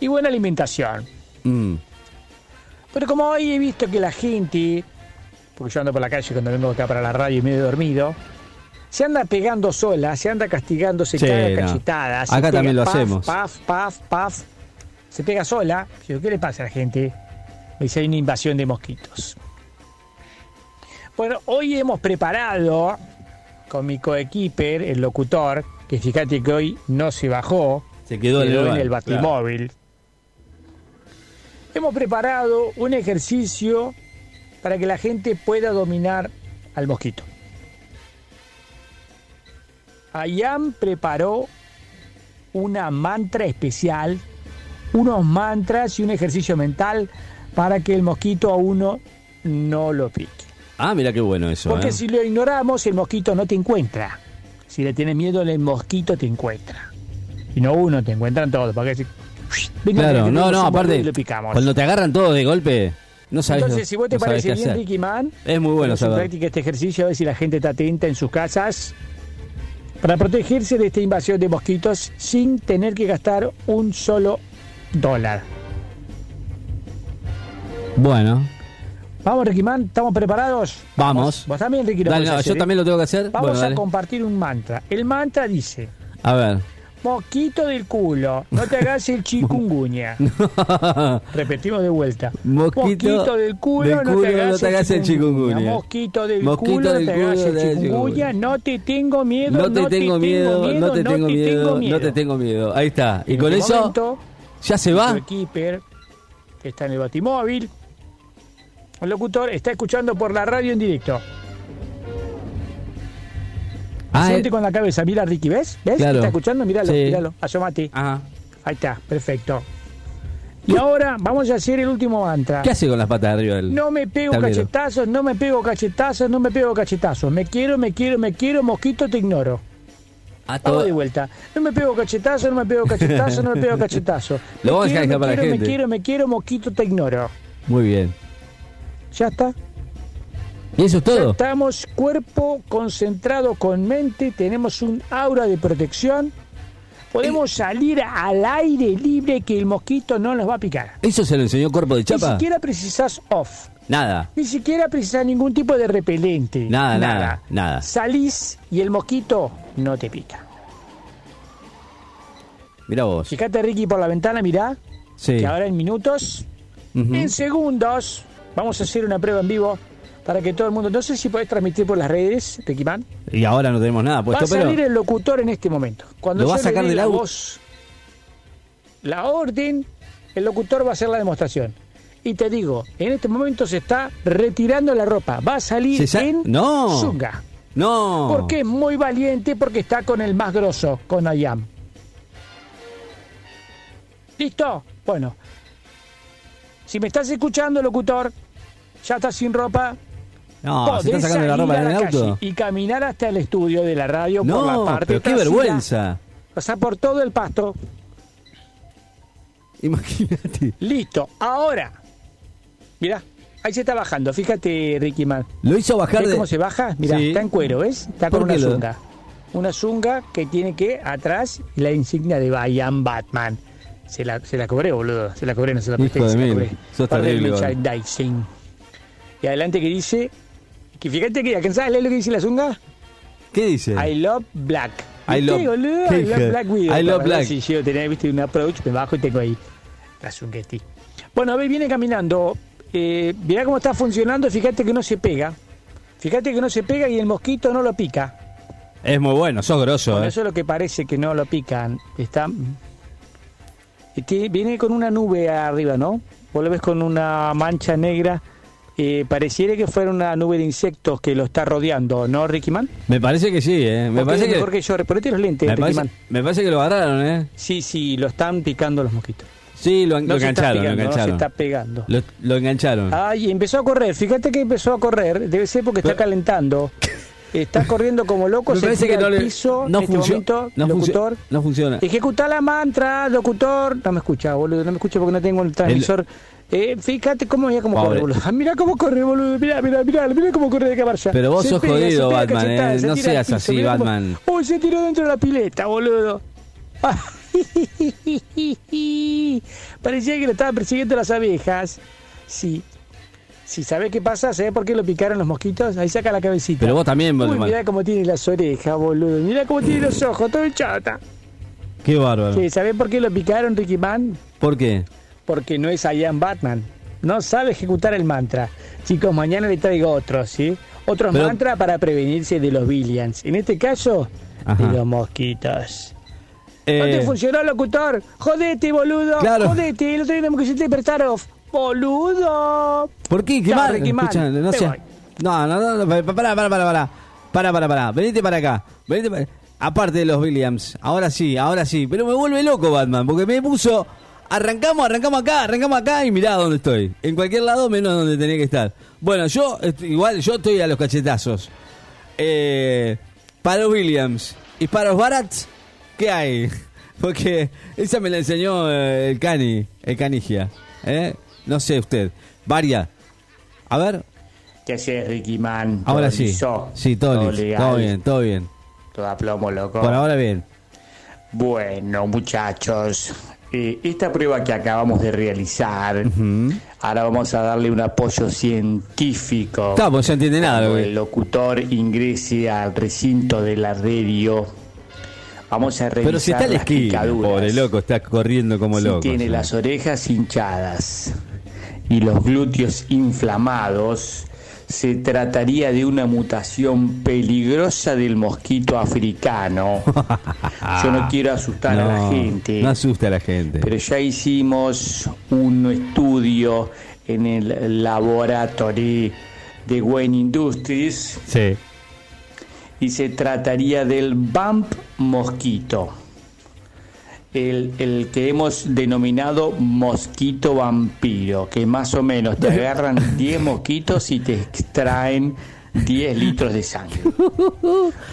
y buena alimentación. Mm. Pero como hoy he visto que la gente, porque yo ando por la calle cuando vengo acá para la radio y medio dormido, se anda pegando sola, se anda castigando, se Sí, caga no. cachetadas. Acá pega también lo paf, hacemos. Paf, paf, paf. Se pega sola. Digo, ¿qué le pasa a la gente? Me dice, hay una invasión de mosquitos. Bueno, hoy hemos preparado con mi coequiper, el locutor, que fíjate que hoy no se bajó, Se quedó en el batimóvil. hemos preparado un ejercicio para que la gente pueda dominar al mosquito. Ayam preparó una mantra especial, unos mantras y un ejercicio mental para que el mosquito a uno no lo pique. Ah, mira qué bueno eso. Porque ¿eh? si lo ignoramos, el mosquito no te encuentra. Si le tienes miedo, el mosquito te encuentra. Y no uno, te encuentran todos. Porque si, Claro, no, no, aparte, y lo picamos. cuando te agarran todos de golpe, no sabes Entonces, si vos te no parece bien, hacer. Ricky Man, Es muy bueno saber. práctica este ejercicio a ver si la gente está atenta en sus casas para protegerse de esta invasión de mosquitos sin tener que gastar un solo dólar. Bueno, Vamos, Ricky Man, ¿estamos preparados? vamos. Vos también, Ricky, lo Dale, no, hacer, yo ¿eh? también lo tengo que hacer. Vamos Bueno, a dale. compartir un mantra. El mantra dice, A ver. Mosquito del culo, no te hagas el chikungunya. Repetimos de vuelta. Mosquito del culo, del no, te hagas, no te hagas el chikungunya. Mosquito del Mosquito culo, del no te hagas el el chikungunya. No te tengo miedo, No te tengo miedo, no te tengo miedo, no te tengo miedo. Ahí está. Y En con este eso, momento, ¿ya se va? nuestro keeper, que está en el batimóvil, el locutor está escuchando por la radio en directo. Ah, Siente eh. con la cabeza, mira Ricky, ¿ves? ¿Ves? Claro. ¿Está escuchando? Míralo, Sí. míralo, asómate. Ajá. Ahí está, perfecto. Y ahora vamos a hacer el último mantra. ¿Qué hace con las patas de arriba del No me pego tablero? cachetazos, no me pego cachetazos, no me pego cachetazos. Me quiero, me quiero, me quiero, mosquito, te ignoro. Ah, Vamos todo- de vuelta. No me pego cachetazos, no me pego cachetazos, no me pego cachetazos. Lo Me vamos a dejar a me la quiero, gente. Me quiero, me quiero, mosquito, te ignoro. Muy bien. Ya está. ¿Y eso es todo? estamos cuerpo concentrado con mente, tenemos un aura de protección. Podemos salir al aire libre que el mosquito no nos va a picar. ¿Eso se lo enseñó Cuerpo de Ni Chapa? siquiera precisas off. Nada. Ni siquiera precisas ningún tipo de repelente. Nada, nada, nada. Salís y el mosquito no te pica. Mira vos. Fíjate, Ricky, por la ventana, mirá. Sí. Que ahora en minutos, en segundos, vamos a hacer una prueba en vivo para que todo el mundo. No sé si podés transmitir por las redes, Man. Y ahora no tenemos nada Va puesto, a salir pero. el locutor en este momento. Cuando ¿Lo va a sacar del la voz, la orden, el locutor va a hacer la demostración. Y te digo, en este momento se está retirando la ropa. Va a salir sa- en No. zunga. No. Porque es muy valiente, porque está con el más grosso, con Ayam. ¿Listo? Bueno. Si me estás escuchando, locutor, ya estás sin ropa. No, ¿se está podés sacando la ropa en el auto? Y caminar hasta el estudio de la radio por la parte pero qué trasera. vergüenza. Pasar por todo el pasto. Imagínate. Listo. Ahora. Mirá, ahí se está bajando. Fíjate, Ricky Man. Lo hizo bajar ¿Ves de. cómo se baja? Mirá, Sí. está en cuero, ¿ves? Está ¿Por con una lo- zunga. Una zunga que tiene que atrás la insignia de Bayam Batman. Se la, se la cobré, boludo. Se la cobré, no se la presté, Hijo de se la mil. cobré. Sos terrible. Y adelante que dice... Que fíjate que alcanzás a leer lo que dice la zunga. ¿Qué dice? I love black. I ¿Viste, love- boludo? ¿Qué I love black widow. I love black. Si yo tenía, viste, un approach, me bajo y tengo ahí la zungueti. Bueno, a ver, viene caminando. Eh, mirá cómo está funcionando. Fíjate que no se pega. Fíjate que no se pega y el mosquito no lo pica. Es muy bueno, sos grosso, Bueno, eh. eso es lo que parece que no lo pican. Está. tiene- viene con una nube arriba, ¿no? Vos lo ves con una mancha negra. Eh, pareciera que fuera una nube de insectos que lo está rodeando, ¿no, Ricky Man? Me parece que sí, eh. Me parece que. mejor que yo. Ponete los lentes, Me Ricky parece, Man. me parece que lo agarraron, eh. Sí, sí, lo están picando los mosquitos. Sí, lo, No engancharon, lo pegando, no se engancharon. está pegando. Lo, lo engancharon. Ay, empezó a correr. Fíjate que empezó a correr. Debe ser porque está calentando. Está corriendo como loco. Me se parece que no le- piso no en este momento. no funcio- locutor. no funciona. Ejecuta la mantra, locutor. No me escucha, boludo. No me escucha porque no tengo el transmisor. Eh, fíjate cómo ya cómo Pobre. corre, boludo. Mira cómo corre, boludo. Mira, mira, mira, mira cómo corre de camarcha. Pero vos Se sos pega, jodido, se Batman, cachetada, eh. se No tira al seas piso, así, cómo- Batman. Uy, se tiró dentro de la pileta, boludo. Parecía que lo estaban persiguiendo las abejas. Sí. Si sabes qué pasa, ¿sabes por qué lo picaron los mosquitos? Ahí saca la cabecita. Pero vos también, Uy, Batman. mirá cómo tiene las orejas, boludo. Mirá cómo tiene los ojos, todo chata. Qué bárbaro. Sí, ¿Sabés por qué lo picaron, Ricky Man? ¿Por qué? Porque no es Ian Batman. No sabe ejecutar el mantra. Chicos, mañana le traigo otros, ¿sí? Otros Pero- mantras para prevenirse de los villains. En este caso, Ajá. de los mosquitos. ¿No Eh, te funcionó, locutor? Jodete, boludo. Claro. Jodete. El otro día me quisiste despertar off. boludo. ¿Por qué? ¿Qué? Ricky Man. Escucha, no, sea- no, no, no, no, pará, pará, pará, pará. Pará, pará, pará. Venite para acá. Venite para- Aparte de los Williams. Ahora sí, ahora sí. Pero me vuelve loco Batman, porque me puso. Arrancamos, arrancamos acá, arrancamos acá y mirá dónde estoy. En cualquier lado menos donde tenía que estar. Bueno, yo, igual, yo estoy a los cachetazos. Eh, para los Williams y para los Barats, ¿qué hay? Porque esa me la enseñó eh, el Cani, el Canigia. ¿eh? No sé usted. Varia. A ver, ¿Qué haces, Ricky Man? ahora Todo sí. liso, Sí, todo, listo, legal, todo bien, todo bien. Todo a plomo, loco. Por ahora bien. Bueno, muchachos, eh, esta prueba que acabamos de realizar, ahora vamos a darle un apoyo científico. Está, pues no entiende nada. Cuando el locutor ingrese al recinto de la radio, vamos a revisar Pero si está las esquina, picaduras. pobre loco, está corriendo como si loco. tiene sí. las orejas hinchadas y los glúteos inflamados, se trataría de una mutación peligrosa del mosquito africano. Yo no quiero asustar a la gente, No asusta a la gente. pero ya hicimos un estudio en el laboratorio de Wayne Industries Sí. y se trataría del Bump Mosquito. El, el que hemos denominado mosquito vampiro, que más o menos te agarran 10 mosquitos y te extraen 10 litros de sangre.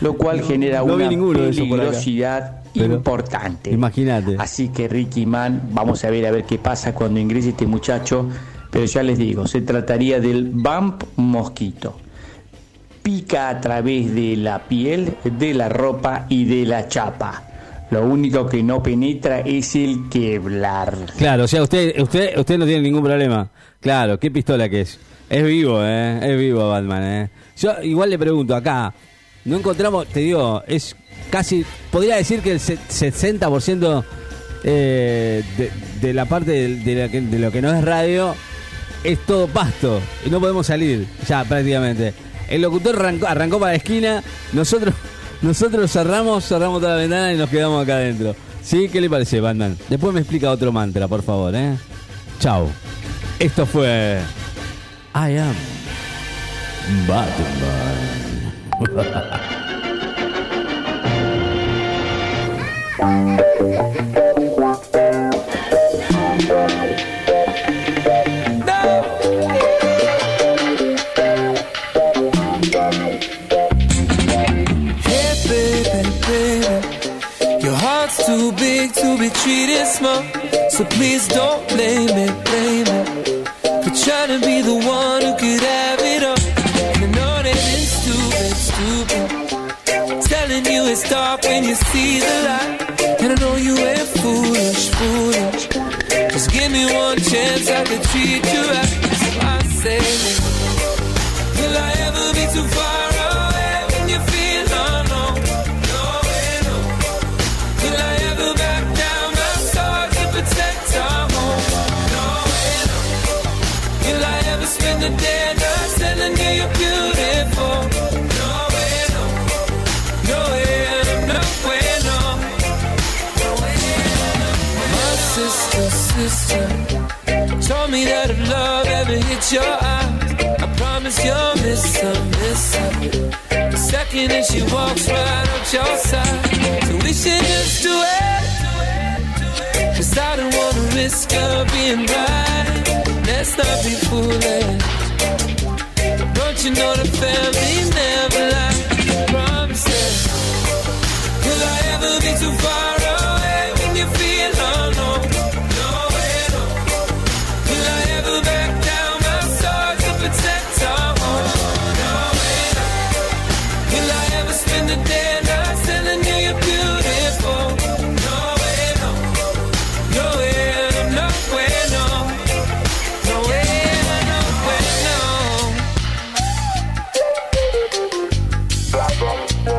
Lo cual genera no una peligrosidad Pero, importante. Imagínate. Así que Ricky Man, vamos a ver a ver qué pasa cuando ingrese este muchacho. Pero ya les digo, se trataría del Bump Mosquito. Pica a través de la piel, de la ropa y de la chapa. Lo único que no penetra es el Kevlar. Claro, o sea, usted, usted, usted no tiene ningún problema. Claro, qué pistola que es. Es vivo, eh. Es vivo Batman, eh. Yo igual le pregunto acá. No encontramos, te digo, es casi, podría decir que el se- 60% eh, de, la parte de, lo que no es radio es todo pasto. No podemos salir ya prácticamente. El locutor arrancó, arrancó para la esquina. Nosotros, nosotros cerramos, cerramos toda la ventana y nos quedamos acá adentro. ¿Sí? ¿Qué le parece, Batman? Después me explica otro mantra, por favor, ¿eh? Chao. Esto fue. I am Batman. too big to be treated small. So please don't blame me, blame me. For trying to be the one who could have it all. And I know that it's stupid, stupid. Telling you it's dark when you see the light. And I know you ain't foolish, foolish. Just give me one chance, I could treat you right. Told me that if love ever hits your eyes, I promise you'll miss her, miss her. The second that she walks right up your side, so we should just do it. Cause I don't wanna risk her being right. Let's not be foolish. Don't you know the family never lies? Promises. Will I ever be too far away when you feel Hey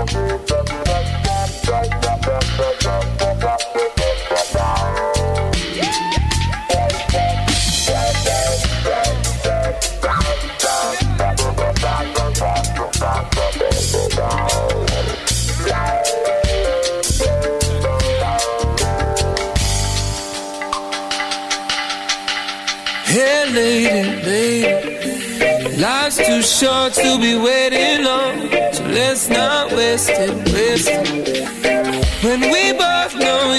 lady, lady, life's too short to be waiting on let's not waste it, waste it. When we both know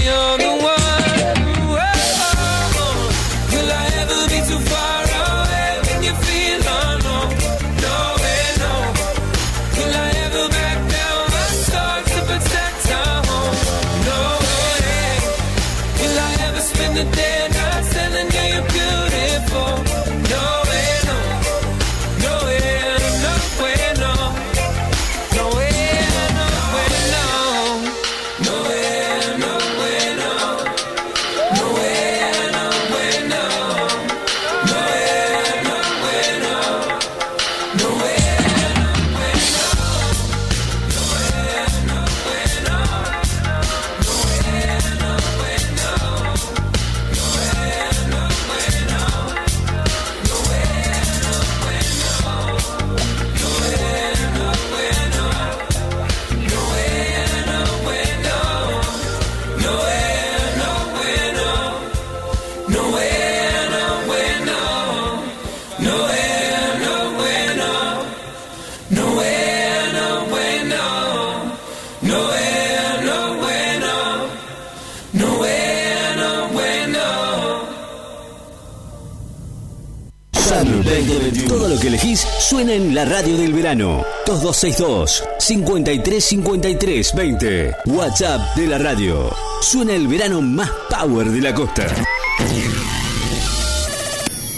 radio del verano. 2262-535320. WhatsApp de la radio. Suena el verano más power de la costa.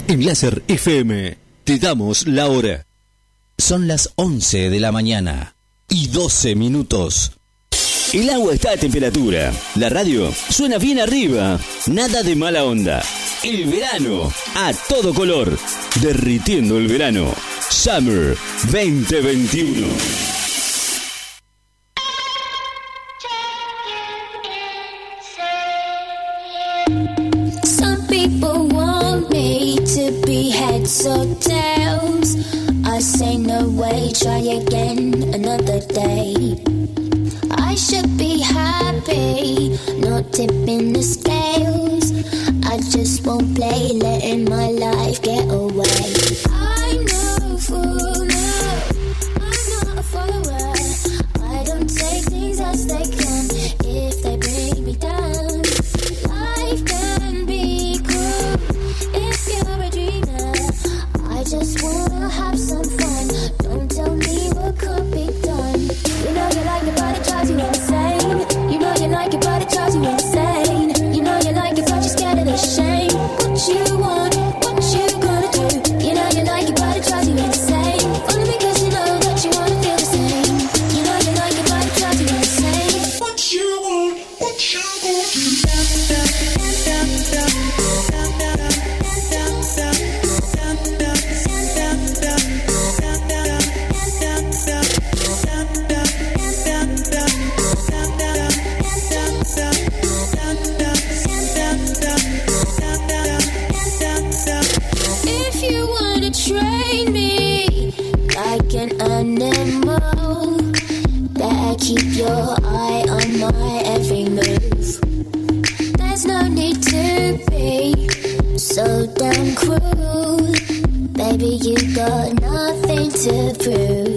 En Láser FM te damos la hora. Son las 11 de la mañana y 12 minutos. El agua está a temperatura. La radio suena bien arriba. Nada de mala onda. El verano a todo color. Derritiendo el verano. Summer 2021. So tells I say no way, try again another day. I should be happy, not tipping the scales. I just won't play, letting my life get old. keep your eye on my every move. There's no need to be so damn cruel. Baby, you got nothing to prove.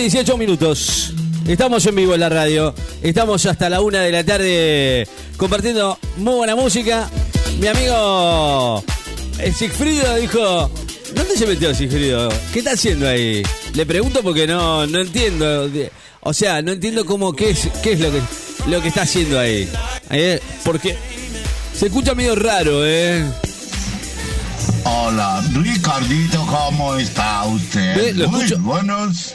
18 minutos. Estamos en vivo en la radio. Estamos hasta la una de la tarde compartiendo muy buena música. Mi amigo eh, Sigfrido dijo: ¿Dónde se metió Sigfrido? ¿Qué está haciendo ahí? Le pregunto porque no, no entiendo. O sea, no entiendo cómo, qué es, qué es lo, que, lo que está haciendo ahí. Eh, porque se escucha medio raro, ¿eh? Hola, Ricardito, ¿cómo está usted? Muy buenos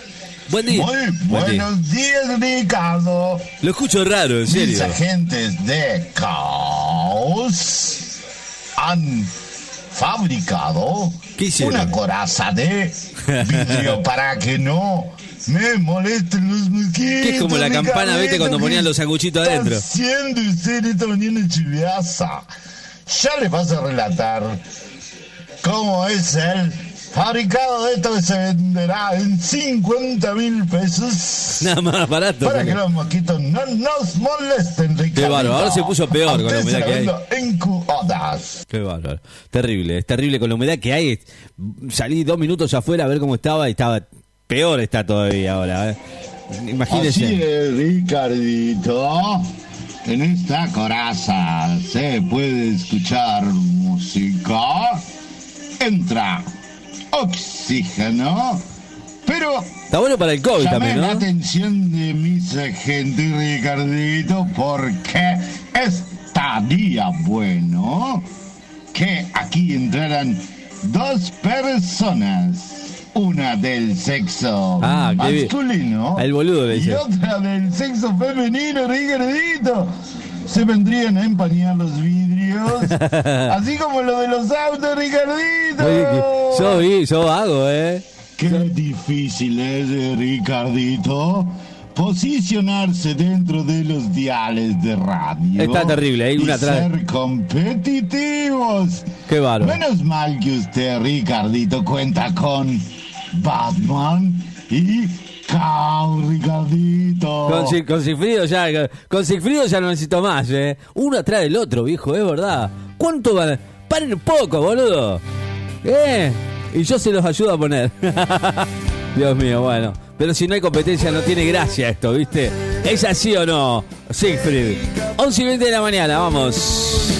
Buen día. Muy Buen buenos días, Ricardo. Lo escucho raro, en serio. Mis agentes de caos han fabricado una coraza de vidrio para que no me molesten los mosquitos. Que es como la campana, ¿viste? Cuando ponían los sanguchitos ¿Qué adentro. está haciendo usted esta mañana chiviosa? Ya le vas a relatar cómo es el fabricado de esto que se venderá en 50 mil pesos. Nada más barato. Para porque- que los mosquitos no nos molesten, Ricardo. Qué bárbaro, ahora se puso peor con la humedad que hay. En cuotas. Qué bárbaro. Terrible, es terrible con la humedad que hay. Salí dos minutos afuera a ver cómo estaba y estaba peor está todavía ahora. ¿eh? Imagínense. Así es, Ricardito. En esta coraza se puede escuchar música. Entra oxígeno. Pero Está bueno para el COVID también, la ¿no? atención de mis agentes, Ricardito, porque estaría bueno que aquí entraran dos personas. Una del sexo Ah, masculino El boludo le y otra del sexo femenino, Ricardito. Se vendrían a empañar los vidrios, así como lo de los autos, Ricardito. Oye, Yo vi, yo hago, ¿eh? Qué difícil es, eh, Ricardito, posicionarse dentro de los diales de radio. Está terrible, hay y una atrás. ser competitivos. Qué bárbaro. Menos mal que usted, Ricardito, cuenta con Batman y Cao, Ricardito. Con, con Sigfrido ya, con Sigfrido ya no necesito más, ¿eh? Uno atrás del otro, viejo, es verdad. ¿Cuánto van? Paren un poco, boludo. ¿Eh? Y yo se los ayudo a poner. Dios mío, bueno. Pero si no hay competencia no tiene gracia esto, ¿viste? ¿Es así o no? Siegfried. 11 y 20 de la mañana, vamos.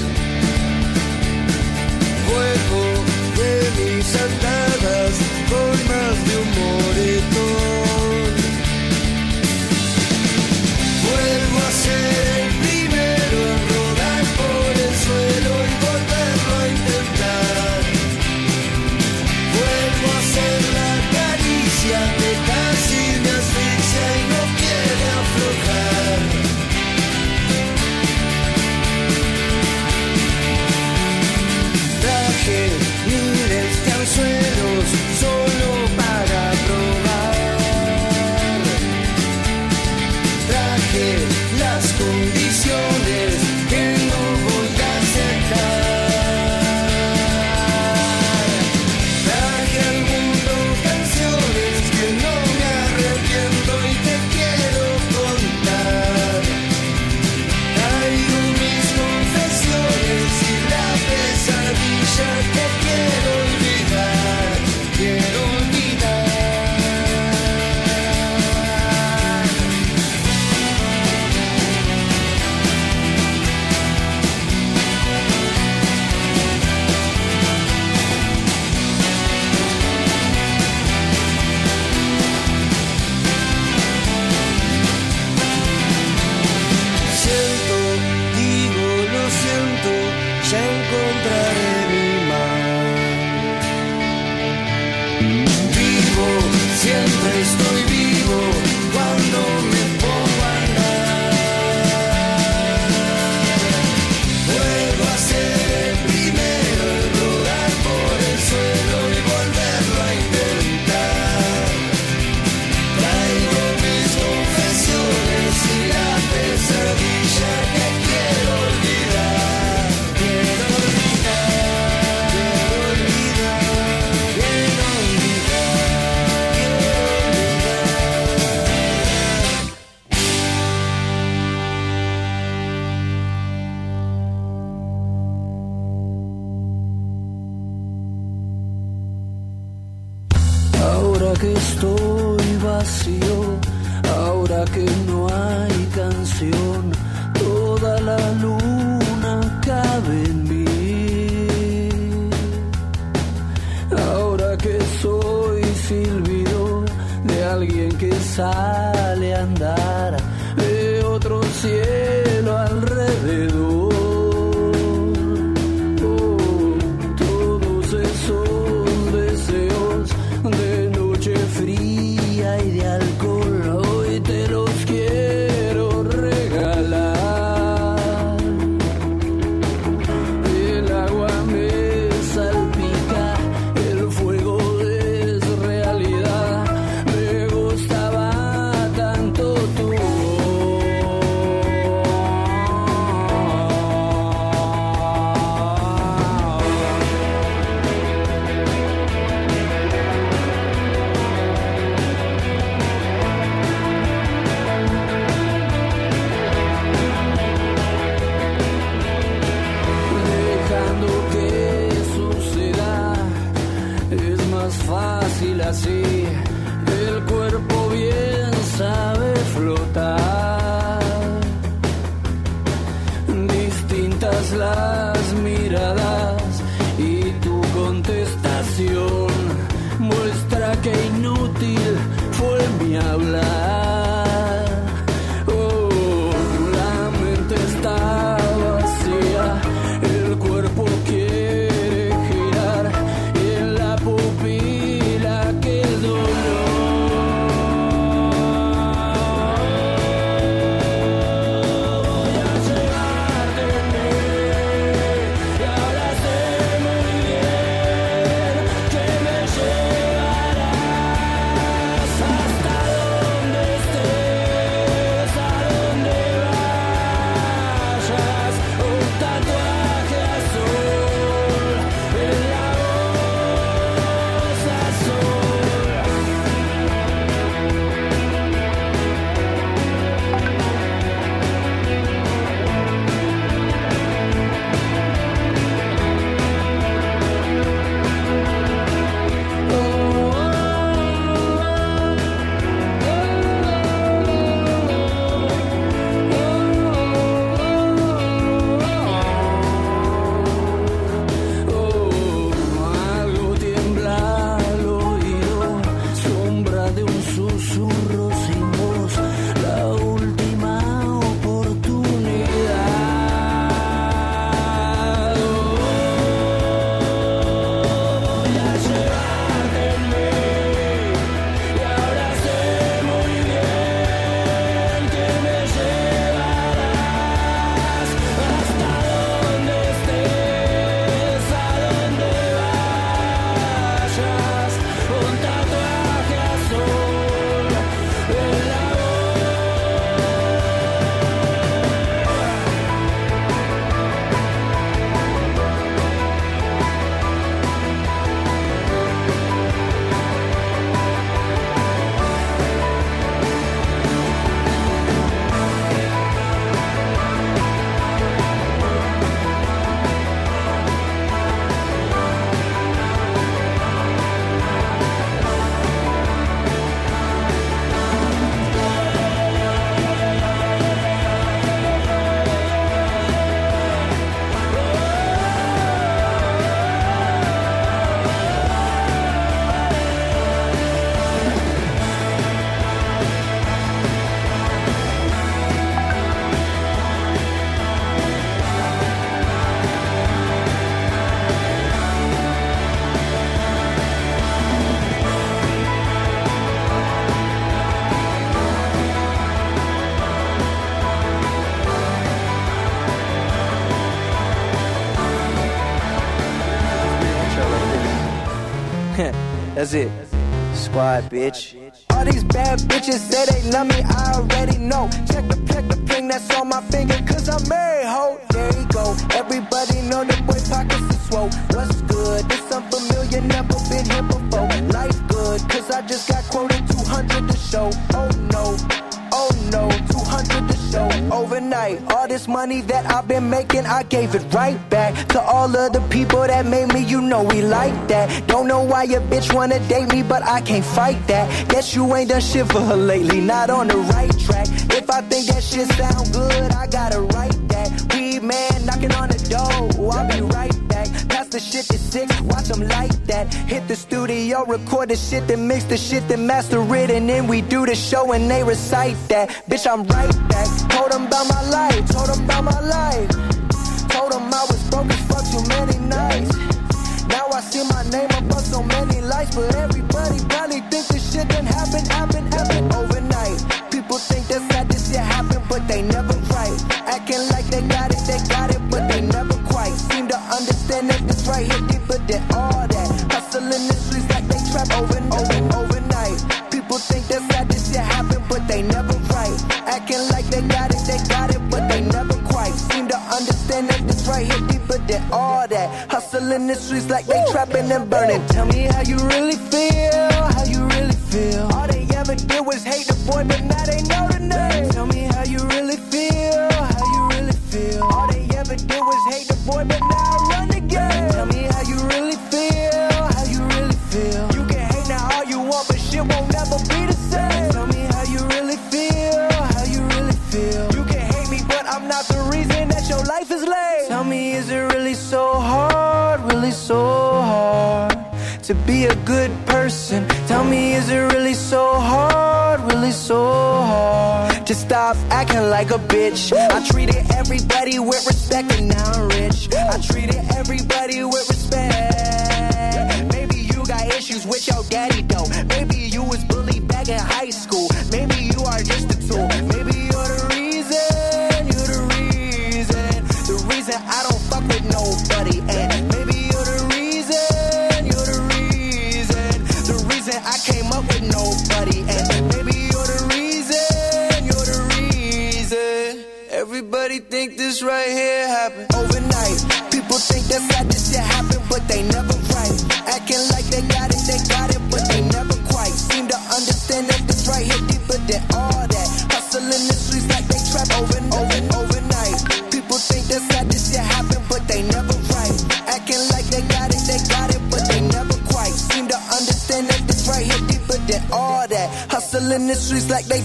That's it. Squad, bitch. All these bad bitches say they love me, I already know. Check the check the ring that's on my finger, cause I'm married, ho. There you go. Everybody know the boy pockets are swole. What's good? It's unfamiliar, never been here before. Life good, cause I just got quoted 200 to show. Oh no, oh no, 200 to show. Overnight, all this money that I've been making, I gave it right back why your bitch wanna date me, but I can't fight that. Guess you ain't done shit for her lately, not on the right track. If I think that shit sound good, I gotta write that. Weed man knocking on the door, I'll be right back. Pass the shit to six, watch them like that. Hit the studio, record the shit, then mix the shit, then master it, and then we do the show and they recite that. Bitch, I'm right back. Told them about my life, told them about my life. really so hard to be a good person? Tell me, is it really so hard, really so hard to stop acting like a bitch? I treated everybody with respect and now I'm rich. I treated everybody with respect. Maybe you got issues with your daddy though. Maybe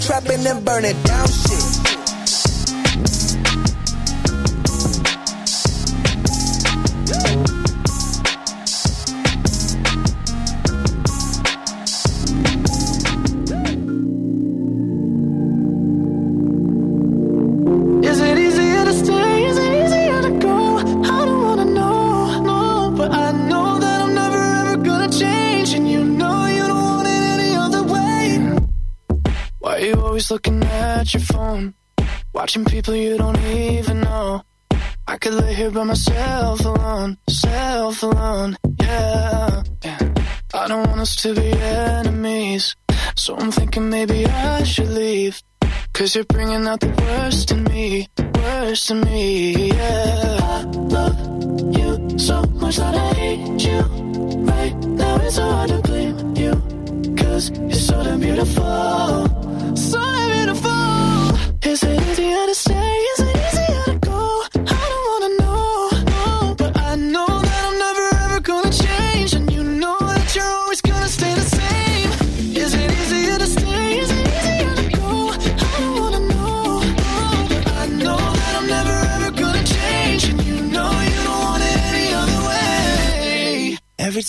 trapping and burning down shit. to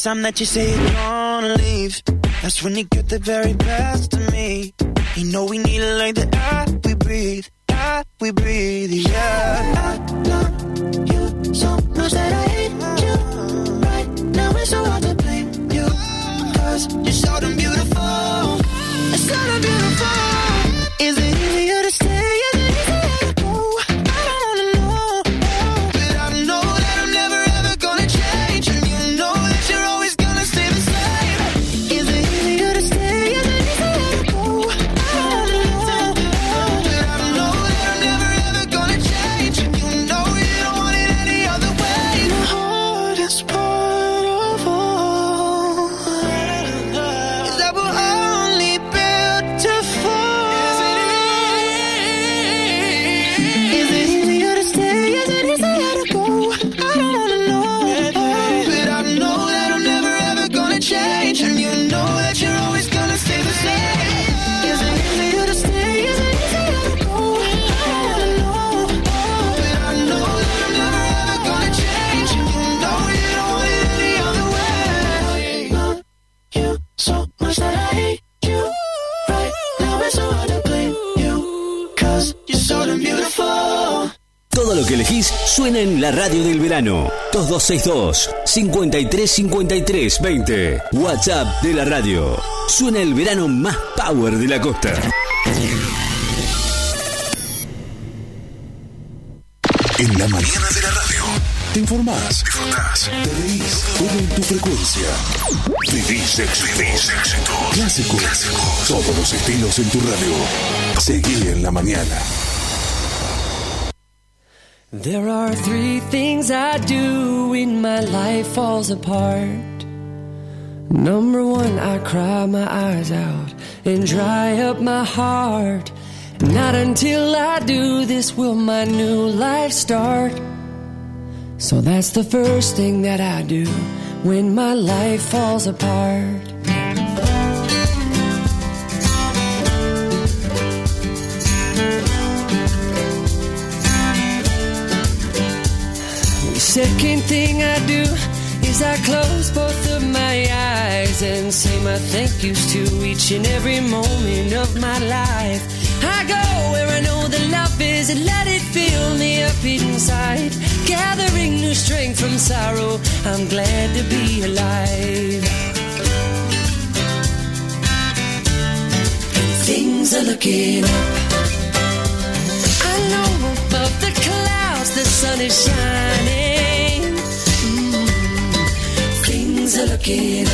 time that you say you're gonna leave, that's when you get the very best of me. You know we need it like the air we breathe, air we breathe, yeah 2262-535320. WhatsApp de la radio. Suena el verano más power de la costa. En la mañana de la radio. Te informás, disfrutás, te reís, todo en tu frecuencia. Vivís éxitos, Vivís éxitos. Clásicos, todos los estilos en tu radio. Seguí en la mañana. There are three things I do when my life falls apart. Number one, I cry my eyes out and dry up my heart. Not until I do this will my new life start. So that's the first thing that I do when my life falls apart. Second thing I do is I close both of my eyes and say my thank yous to each and every moment of my life. I go where I know the love is and let it fill me up inside. Gathering new strength from sorrow, I'm glad to be alive. And things are looking up. I know above the clouds the sun is shining. Things are looking up.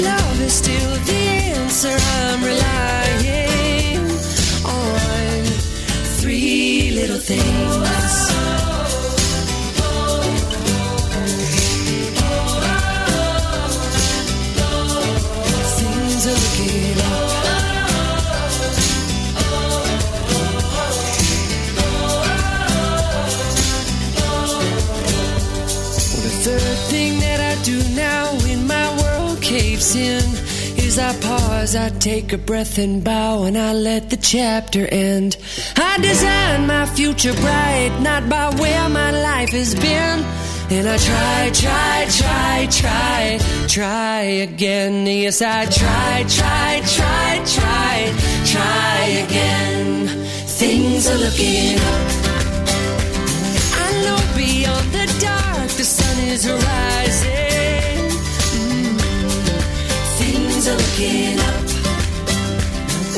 Love is still the answer. I'm relying on three little things. Caves in is I pause, I take a breath and bow, and I let the chapter end. I design my future bright, not by where my life has been. And I try, try, try, try, try again. Yes, I try, try, try, try, try again. Things are looking up. I know beyond the dark the sun is rising. Looking up.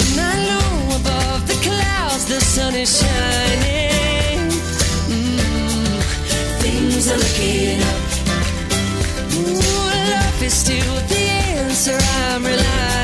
And I know above the clouds the sun is shining. Mm, Things are looking up. Ooh, love is still the answer. I'm relying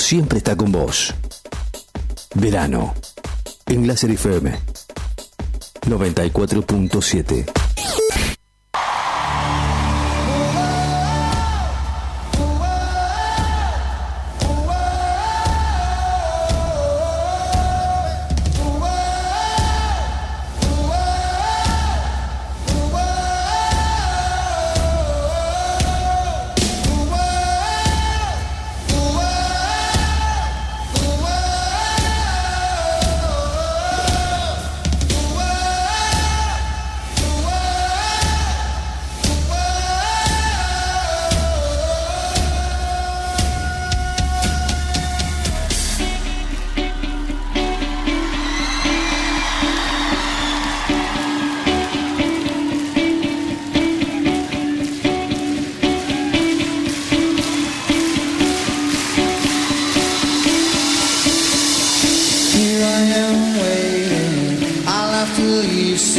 siempre está con vos. Verano. En Láser FM 94.7.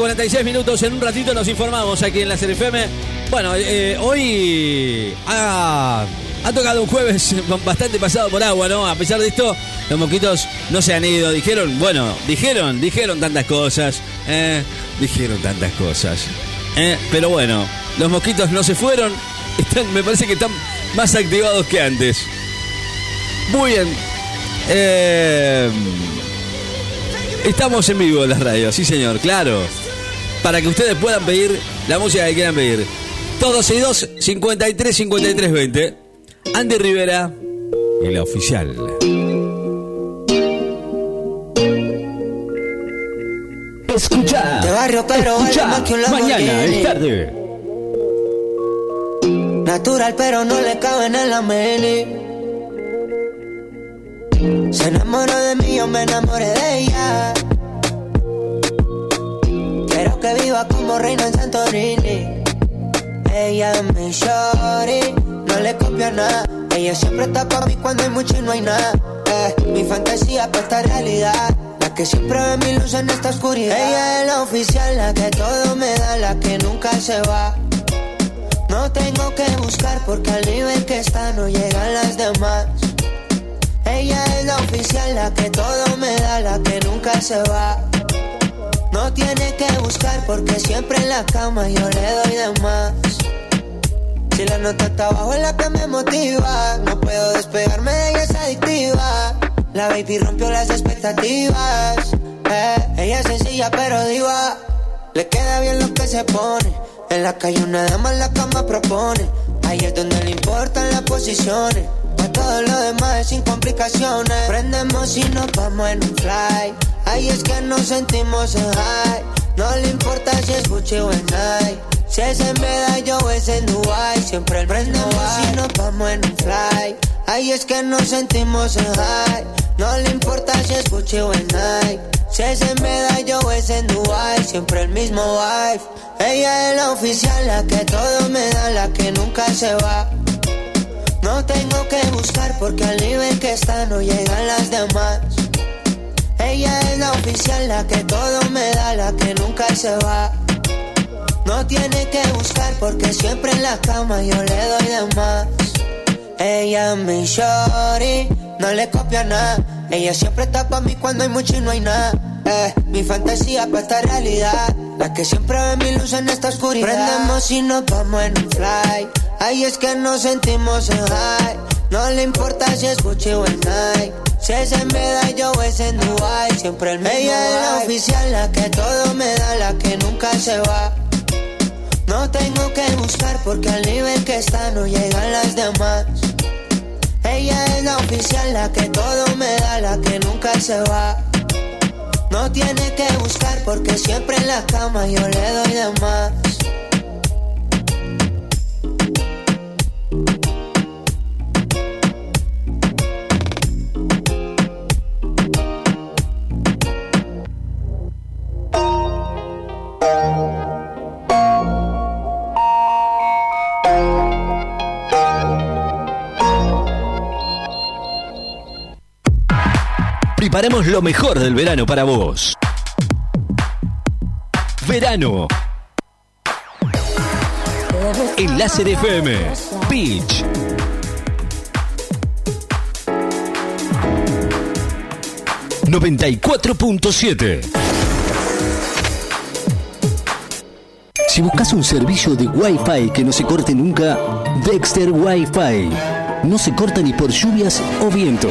46 minutos. En un ratito nos informamos aquí en la CRFM. Bueno, eh, hoy ha, tocado un jueves bastante pasado por agua, ¿no? A pesar de esto, los mosquitos no se han ido. Dijeron, bueno, dijeron, dijeron tantas cosas. eh, dijeron tantas cosas. eh, pero bueno, los mosquitos no se fueron. Están, me parece que están más activados que antes. Muy bien. Eh, estamos en vivo en las radios, sí señor, claro. Para que ustedes puedan pedir la música que quieran pedir. 262 53 53 20. Andy Rivera y la oficial. Escucha. De barrio, pero Escucha. más que un Mañana es tarde. Natural, pero no le caben en la mini. Se enamoró de mí, yo me enamoré de ella. Como reina en Santorini. Ella es mi shorty, no le copio nada. Ella siempre está para mí cuando hay mucho y no hay nada. Eh, mi fantasía para esta realidad. La que siempre ve mi luz en esta oscuridad. Ella es la oficial, la que todo me da, la que nunca se va. No tengo que buscar porque al nivel que está no llegan las demás. Ella es la oficial, la que todo me da, la que nunca se va. No tiene que buscar porque siempre en la cama yo le doy de más. Si la nota está abajo es la que me motiva. No puedo despegarme de ella, es adictiva. La baby rompió las expectativas. Eh, ella es sencilla pero diva. Le queda bien lo que se pone. En la calle una dama en la cama propone. Ahí es donde le importan las posiciones. Todo lo demás es sin complicaciones. Prendemos y nos vamos en un fly. Ahí es que nos sentimos en high. No le importa si es Gucci o en Nike. Si es en Medallo o es en Dubai. Siempre el prendemos y nos vamos en un fly. Ahí es que nos sentimos en high. No le importa si es Gucci o en Nike. Si es en Medallo o es en Dubai. Siempre el mismo vibe. Ella es la oficial, la que todo me da, la que nunca se va. No tengo que buscar porque al nivel que está no llegan las demás. Ella es la oficial, la que todo me da, la que nunca se va. No tiene que buscar porque siempre en la cama yo le doy de más. Ella es mi no le copia nada. Ella siempre está para mí cuando hay mucho y no hay nada. Eh, mi fantasía para esta realidad. La que siempre ve mi luz en esta oscuridad. Prendemos y nos vamos en un fly. Ahí es que nos sentimos en high. No le importa si es Gucci o en Nike. Si es en Medallo o es en Dubai. Siempre el mismo Ella es la oficial, la que todo me da, la que nunca se va. No tengo que buscar porque al nivel que está no llegan las demás. Ella es la oficial, la que todo me da, la que nunca se va. No tiene que buscar porque siempre en la cama yo le doy de más. Preparamos lo mejor del verano para vos. Verano. En Láser FM. Beach. ...94.7... Si buscas un servicio de Wi-Fi que no se corte nunca... ...Dexter Wi-Fi... ...no se corta ni por lluvias o viento...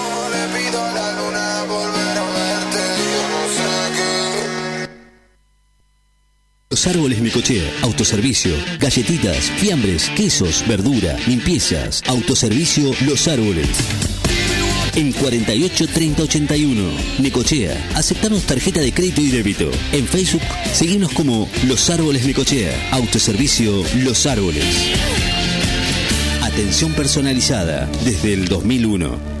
Los árboles Necochea, autoservicio, galletitas, fiambres, quesos, verdura, limpiezas, autoservicio Los Árboles. En 48 30 81, Necochea, aceptamos tarjeta de crédito y débito. En Facebook, seguimos como Los Árboles Necochea, autoservicio Los Árboles. Atención personalizada desde el 2001.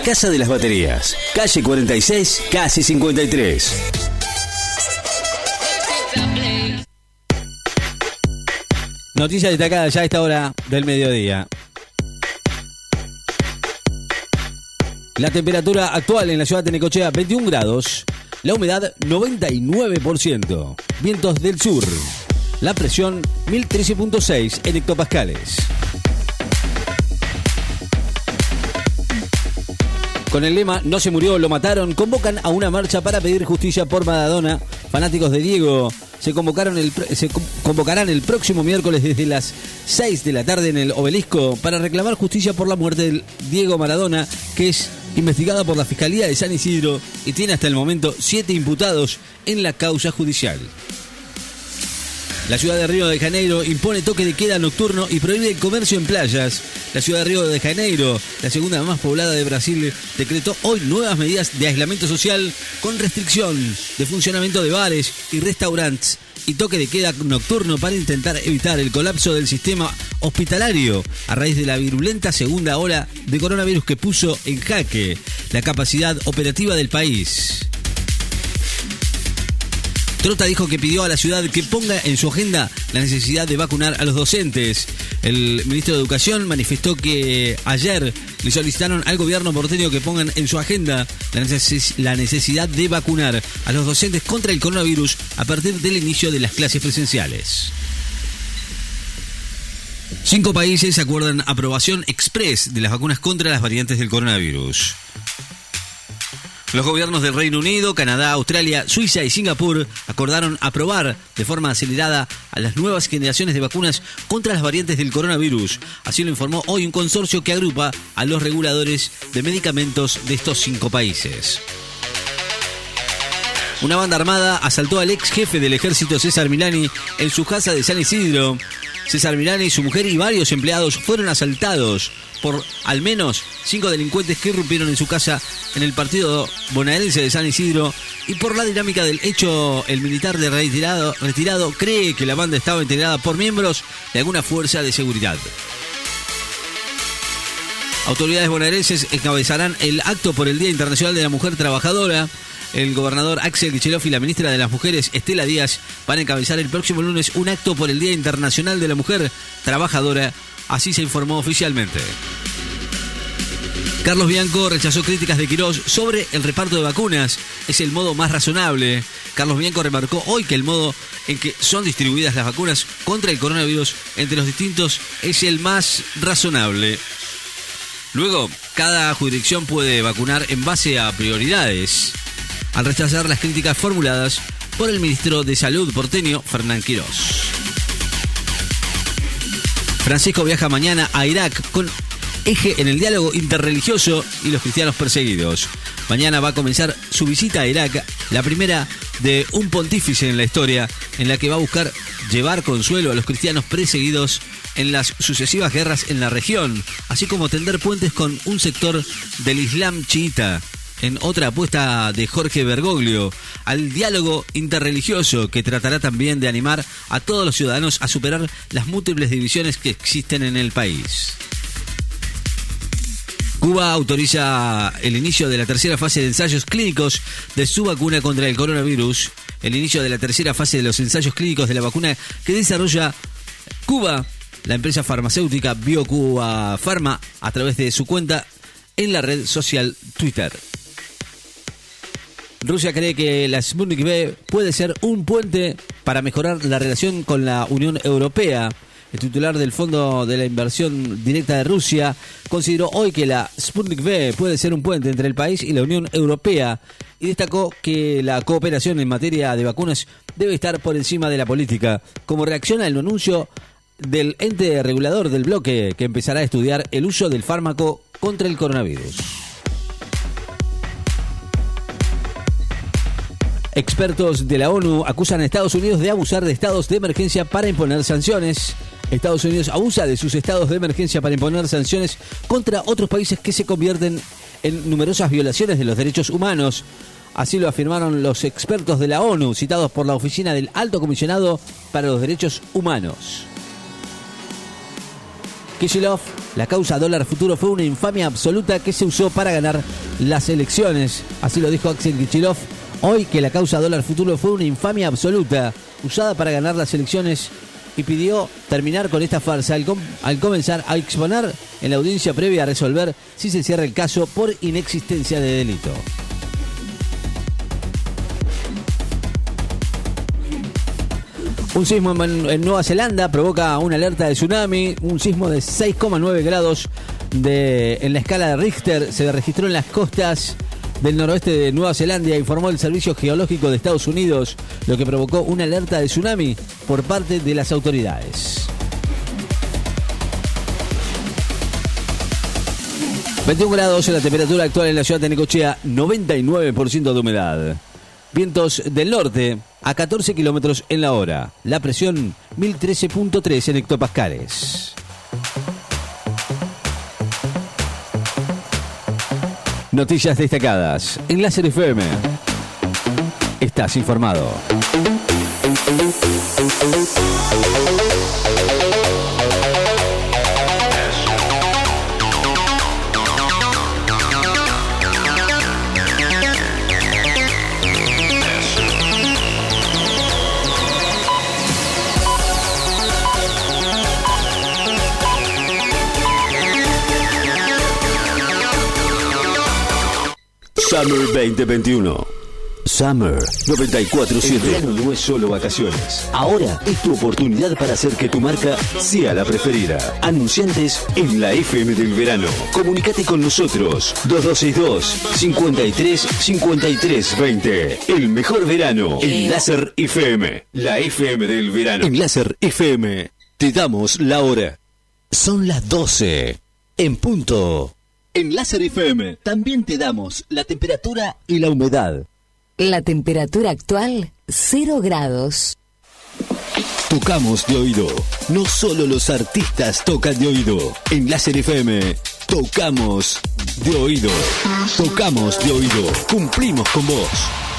Casa de las Baterías, calle 46, casi 53. Noticia destacada ya a esta hora del mediodía. La temperatura actual en la ciudad de Necochea 21 grados, la humedad 99%, vientos del sur, la presión 1013.6 en hectopascales. Con el lema No se murió, lo mataron, convocan a una marcha para pedir justicia por Maradona. Fanáticos de Diego se, convocaron el, convocarán el próximo miércoles desde las 6 de la tarde en el obelisco para reclamar justicia por la muerte del Diego Maradona, que es investigada por la Fiscalía de San Isidro y tiene hasta el momento siete imputados en la causa judicial. La ciudad de Río de Janeiro impone toque de queda nocturno y prohíbe el comercio en playas. La ciudad de Río de Janeiro, la segunda más poblada de Brasil, decretó hoy nuevas medidas de aislamiento social con restricción de funcionamiento de bares y restaurantes y toque de queda nocturno para intentar evitar el colapso del sistema hospitalario a raíz de la virulenta segunda ola de coronavirus que puso en jaque la capacidad operativa del país. Trota dijo que pidió a la ciudad que ponga en su agenda la necesidad de vacunar a los docentes. El ministro de Educación manifestó que ayer le solicitaron al gobierno porteño que pongan en su agenda la la necesidad de vacunar a los docentes contra el coronavirus a partir del inicio de las clases presenciales. Cinco países acuerdan aprobación express de las vacunas contra las variantes del coronavirus. Los gobiernos del Reino Unido, Canadá, Australia, Suiza y Singapur acordaron aprobar de forma acelerada a las nuevas generaciones de vacunas contra las variantes del coronavirus. Así lo informó hoy un consorcio que agrupa a los reguladores de medicamentos de estos cinco países. Una banda armada asaltó al ex jefe del ejército César Milani en su casa de San Isidro. César Milani, su mujer y varios empleados fueron asaltados por al menos cinco delincuentes que irrumpieron en su casa en el partido bonaerense de San Isidro y por la dinámica del hecho el militar de retirado, retirado cree que la banda estaba integrada por miembros de alguna fuerza de seguridad. Autoridades bonaerenses encabezarán el acto por el Día Internacional de la Mujer Trabajadora. El gobernador Axel Kicillof y la ministra de las Mujeres, Estela Díaz, van a encabezar el próximo lunes un acto por el Día Internacional de la Mujer Trabajadora. Así se informó oficialmente. Carlos Bianco rechazó críticas de Quirós sobre el reparto de vacunas. Es el modo más razonable. Carlos Bianco remarcó hoy que el modo en que son distribuidas las vacunas contra el coronavirus entre los distintos es el más razonable. Luego, cada jurisdicción puede vacunar en base a prioridades, al rechazar las críticas formuladas por el ministro de Salud porteño, Fernán Quirós. Francisco viaja mañana a Irak con eje en el diálogo interreligioso y los cristianos perseguidos. Mañana va a comenzar su visita a Irak, la primera de un pontífice en la historia, en la que va a buscar llevar consuelo a los cristianos perseguidos en las sucesivas guerras en la región, así como tender puentes con un sector del Islam chiita en otra apuesta de Jorge Bergoglio al diálogo interreligioso que tratará también de animar a todos los ciudadanos a superar las múltiples divisiones que existen en el país. Cuba autoriza el inicio de la tercera fase de ensayos clínicos de su vacuna contra el coronavirus. El inicio de la tercera fase de los ensayos clínicos de la vacuna que desarrolla Cuba, la empresa farmacéutica BioCuba Pharma, a través de su cuenta en la red social Twitter. Rusia cree que la Sputnik V puede ser un puente para mejorar la relación con la Unión Europea. El titular del Fondo de la Inversión Directa de Rusia consideró hoy que la Sputnik V puede ser un puente entre el país y la Unión Europea y destacó que la cooperación en materia de vacunas debe estar por encima de la política, como reacción al anuncio del ente regulador del bloque que empezará a estudiar el uso del fármaco contra el coronavirus. Expertos de la ONU acusan a Estados Unidos de abusar de estados de emergencia para imponer sanciones. Estados Unidos abusa de sus estados de emergencia para imponer sanciones contra otros países que se convierten en numerosas violaciones de los derechos humanos. Así lo afirmaron los expertos de la ONU, citados por la Oficina del Alto Comisionado para los Derechos Humanos. Kishilov, la causa dólar futuro fue una infamia absoluta que se usó para ganar las elecciones. Así lo dijo Axel Kishilov hoy que la causa dólar futuro fue una infamia absoluta usada para ganar las elecciones y pidió terminar con esta farsa al, com- al comenzar a exponer en la audiencia previa a resolver si se cierra el caso por inexistencia de delito. Un sismo en, en Nueva Zelanda provoca una alerta de tsunami. Un sismo de 6,9 grados de, en la escala de Richter se registró en las costas del noroeste de Nueva Zelanda, informó el Servicio Geológico de Estados Unidos, lo que provocó una alerta de tsunami por parte de las autoridades. 21 grados en la temperatura actual en la ciudad de Necochea, 99% de humedad. Vientos del norte a 14 kilómetros en la hora. La presión 1013.3 en hectopascales. Noticias destacadas en Láser FM. Estás informado. Summer 2021. Summer 947. El verano no es solo vacaciones. Ahora es tu oportunidad para hacer que tu marca sea la preferida. Anunciantes en la FM del verano. Comunicate con nosotros. 2262 53 53 20. El mejor verano en Láser FM. La FM del verano. En Láser FM te damos la hora. Son las 12. En punto. En Láser FM también te damos la temperatura y la humedad. La temperatura actual, 0 grados. Tocamos de oído. No solo los artistas tocan de oído. En Láser FM, tocamos de oído. Tocamos de oído. Cumplimos con vos.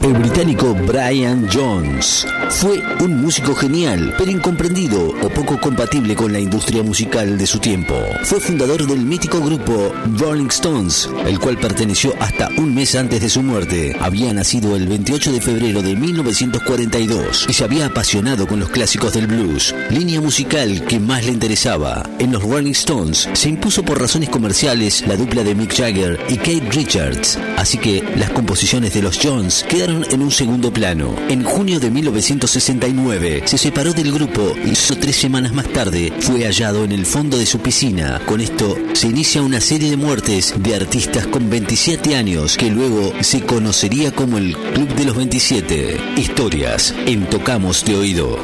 El británico Brian Jones fue un músico genial, pero incomprendido o poco compatible con la industria musical de su tiempo. Fue fundador del mítico grupo Rolling Stones, el cual perteneció hasta un mes antes de su muerte. Había nacido el 28 de febrero de 1942 y se había apasionado con los clásicos del blues, línea musical que más le interesaba. En los Rolling Stones se impuso por razones comerciales la dupla de Mick Jagger y Kate Richards, así que las composiciones de los Jones quedaron en un segundo plano. En junio de 1969 se separó del grupo y solo tres semanas más tarde fue hallado en el fondo de su piscina. Con esto se inicia una serie de muertes de artistas con 27 años que luego se conocería como el Club de los 27. Historias en Tocamos de Oído.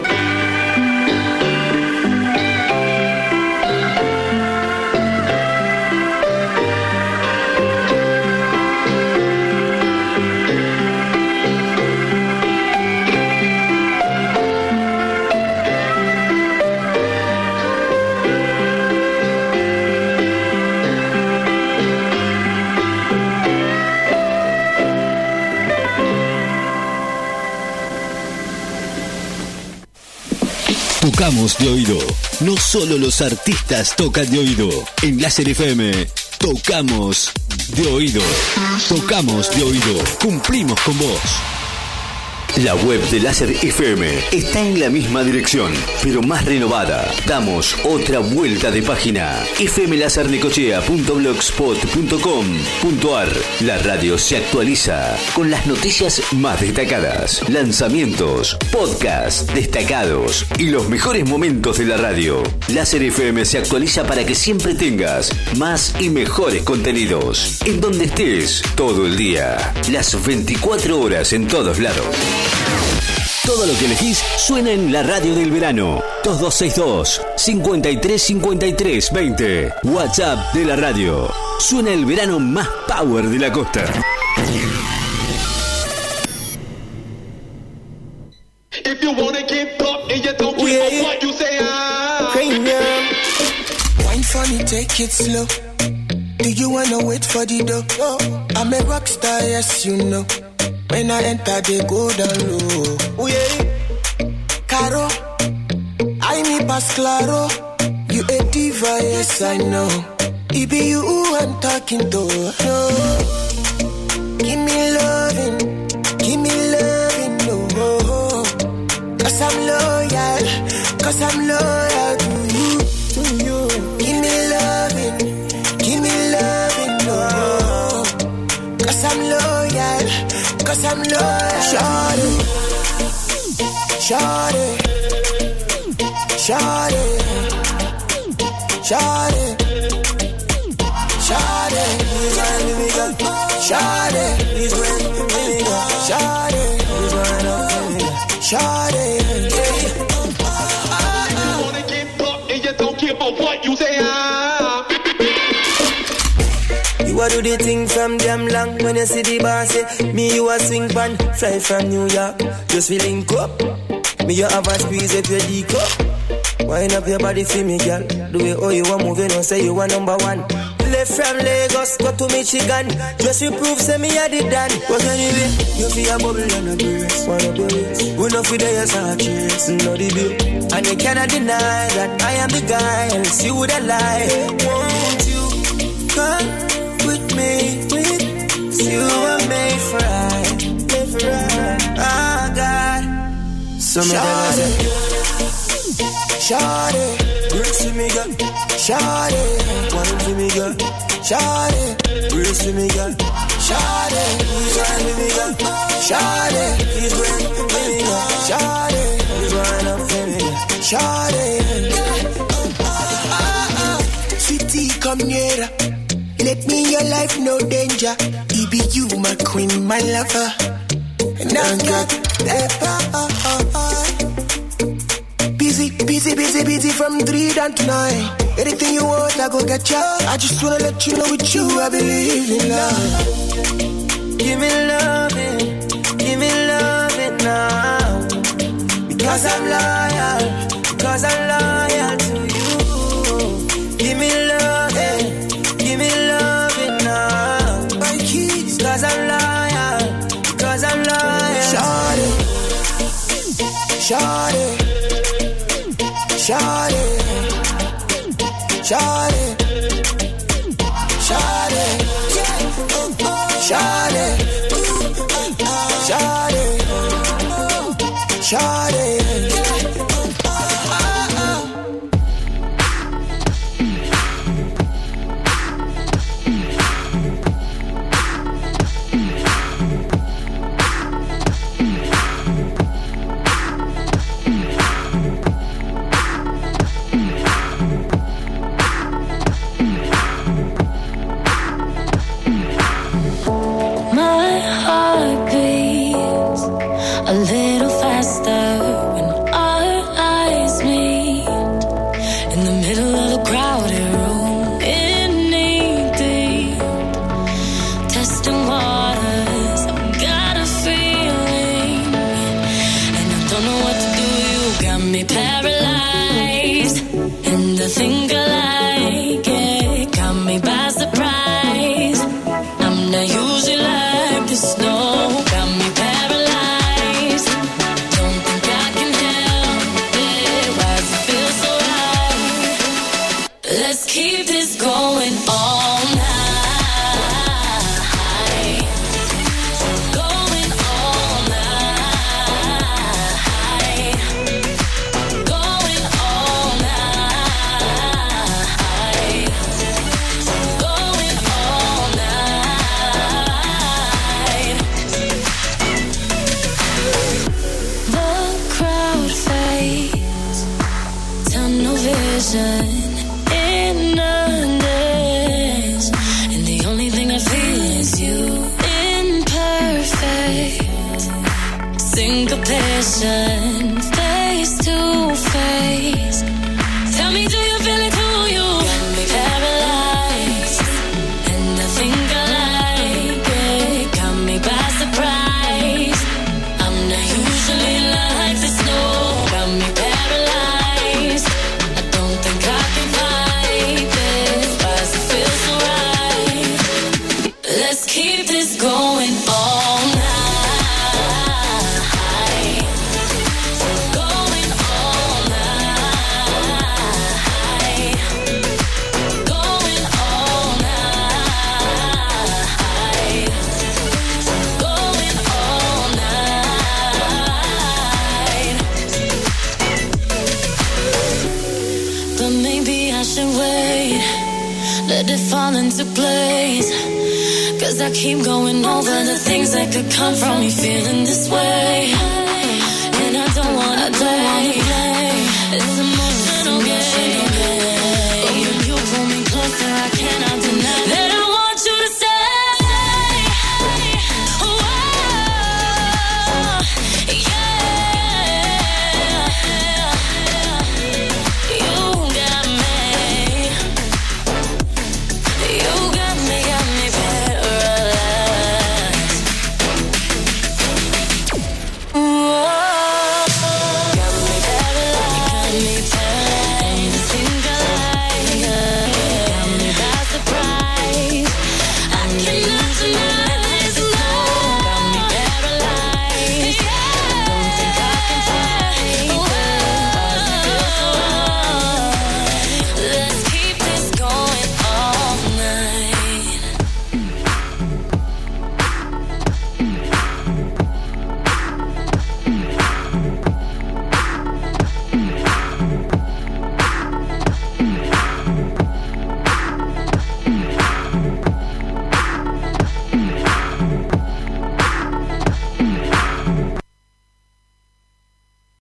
Tocamos de oído. No solo los artistas tocan de oído. En Láser FM, tocamos de oído. Tocamos de oído. Cumplimos con vos. La web de Láser FM está en la misma dirección, pero más renovada. Damos otra vuelta de página. fmlacernecochea.blogspot.com.ar La radio se actualiza con las noticias más destacadas, lanzamientos, podcasts destacados y los mejores momentos de la radio. Láser FM se actualiza para que siempre tengas más y mejores contenidos. En donde estés, todo el día. Las 24 horas en todos lados. Todo lo que elegís suena en la radio del verano. 2262 5353 20. WhatsApp de la radio. Suena el verano más power de la costa. If you wanna get up and you don't give Yeah. a what you say. Premium. Wine for me, take it slow. Do you wanna wait for the dough? No. I'm a rock star, yes you know. When I enter, they go down low. Oh yeah. Caro, I me pass claro. You a diva, yes I know. It be you who I'm talking to. No. Give me loving, give me loving, no. Cause I'm loyal, cause I'm loyal to you, to you. Give me loving, give me loving, no. Cause I'm loyal, Cause I'm loyal. Shawty. Shawty. Shawty. Shawty. Shawty. He's my girl. Shawty. He's girl. Shawty. He's girl. Shawty. You a do the thing from damn long. When you see the boss say Me you a swing pan, fly from New York. Just we link Me you have a squeeze up your D cup Wind up your body for me girl. The way how you a moving on say you a number one. Left from Lagos, go to Michigan. Just you prove say me a the dan. But anyway, you feel a bubble and a brace. Wanna brace We know for the yes and cheers No the bill And you cannot deny that I am the guy Else you would have lied. Won't you come with me. With you were made for made for. Oh God, some of them Shawty, brace to me, girl. Shawty, one to me, girl. Shawty, brace to me, girl. Shawty, run with me, girl. Shawty, please brace with me, girl. Shawty, please run up with me, girl. Shawty, uh, uh, uh, sweetie, come nearer. In your life, no danger. It be you, my queen, my lover. And I got that power. Busy, busy, busy, busy from three down to nine. Anything you want, I go get ya. I just wanna let you know with you, I believe in love. Give me loving, give me loving now. Because I'm loyal, because I'm loyal shawty, shawty, shawty, shawty, shawty, oh, oh.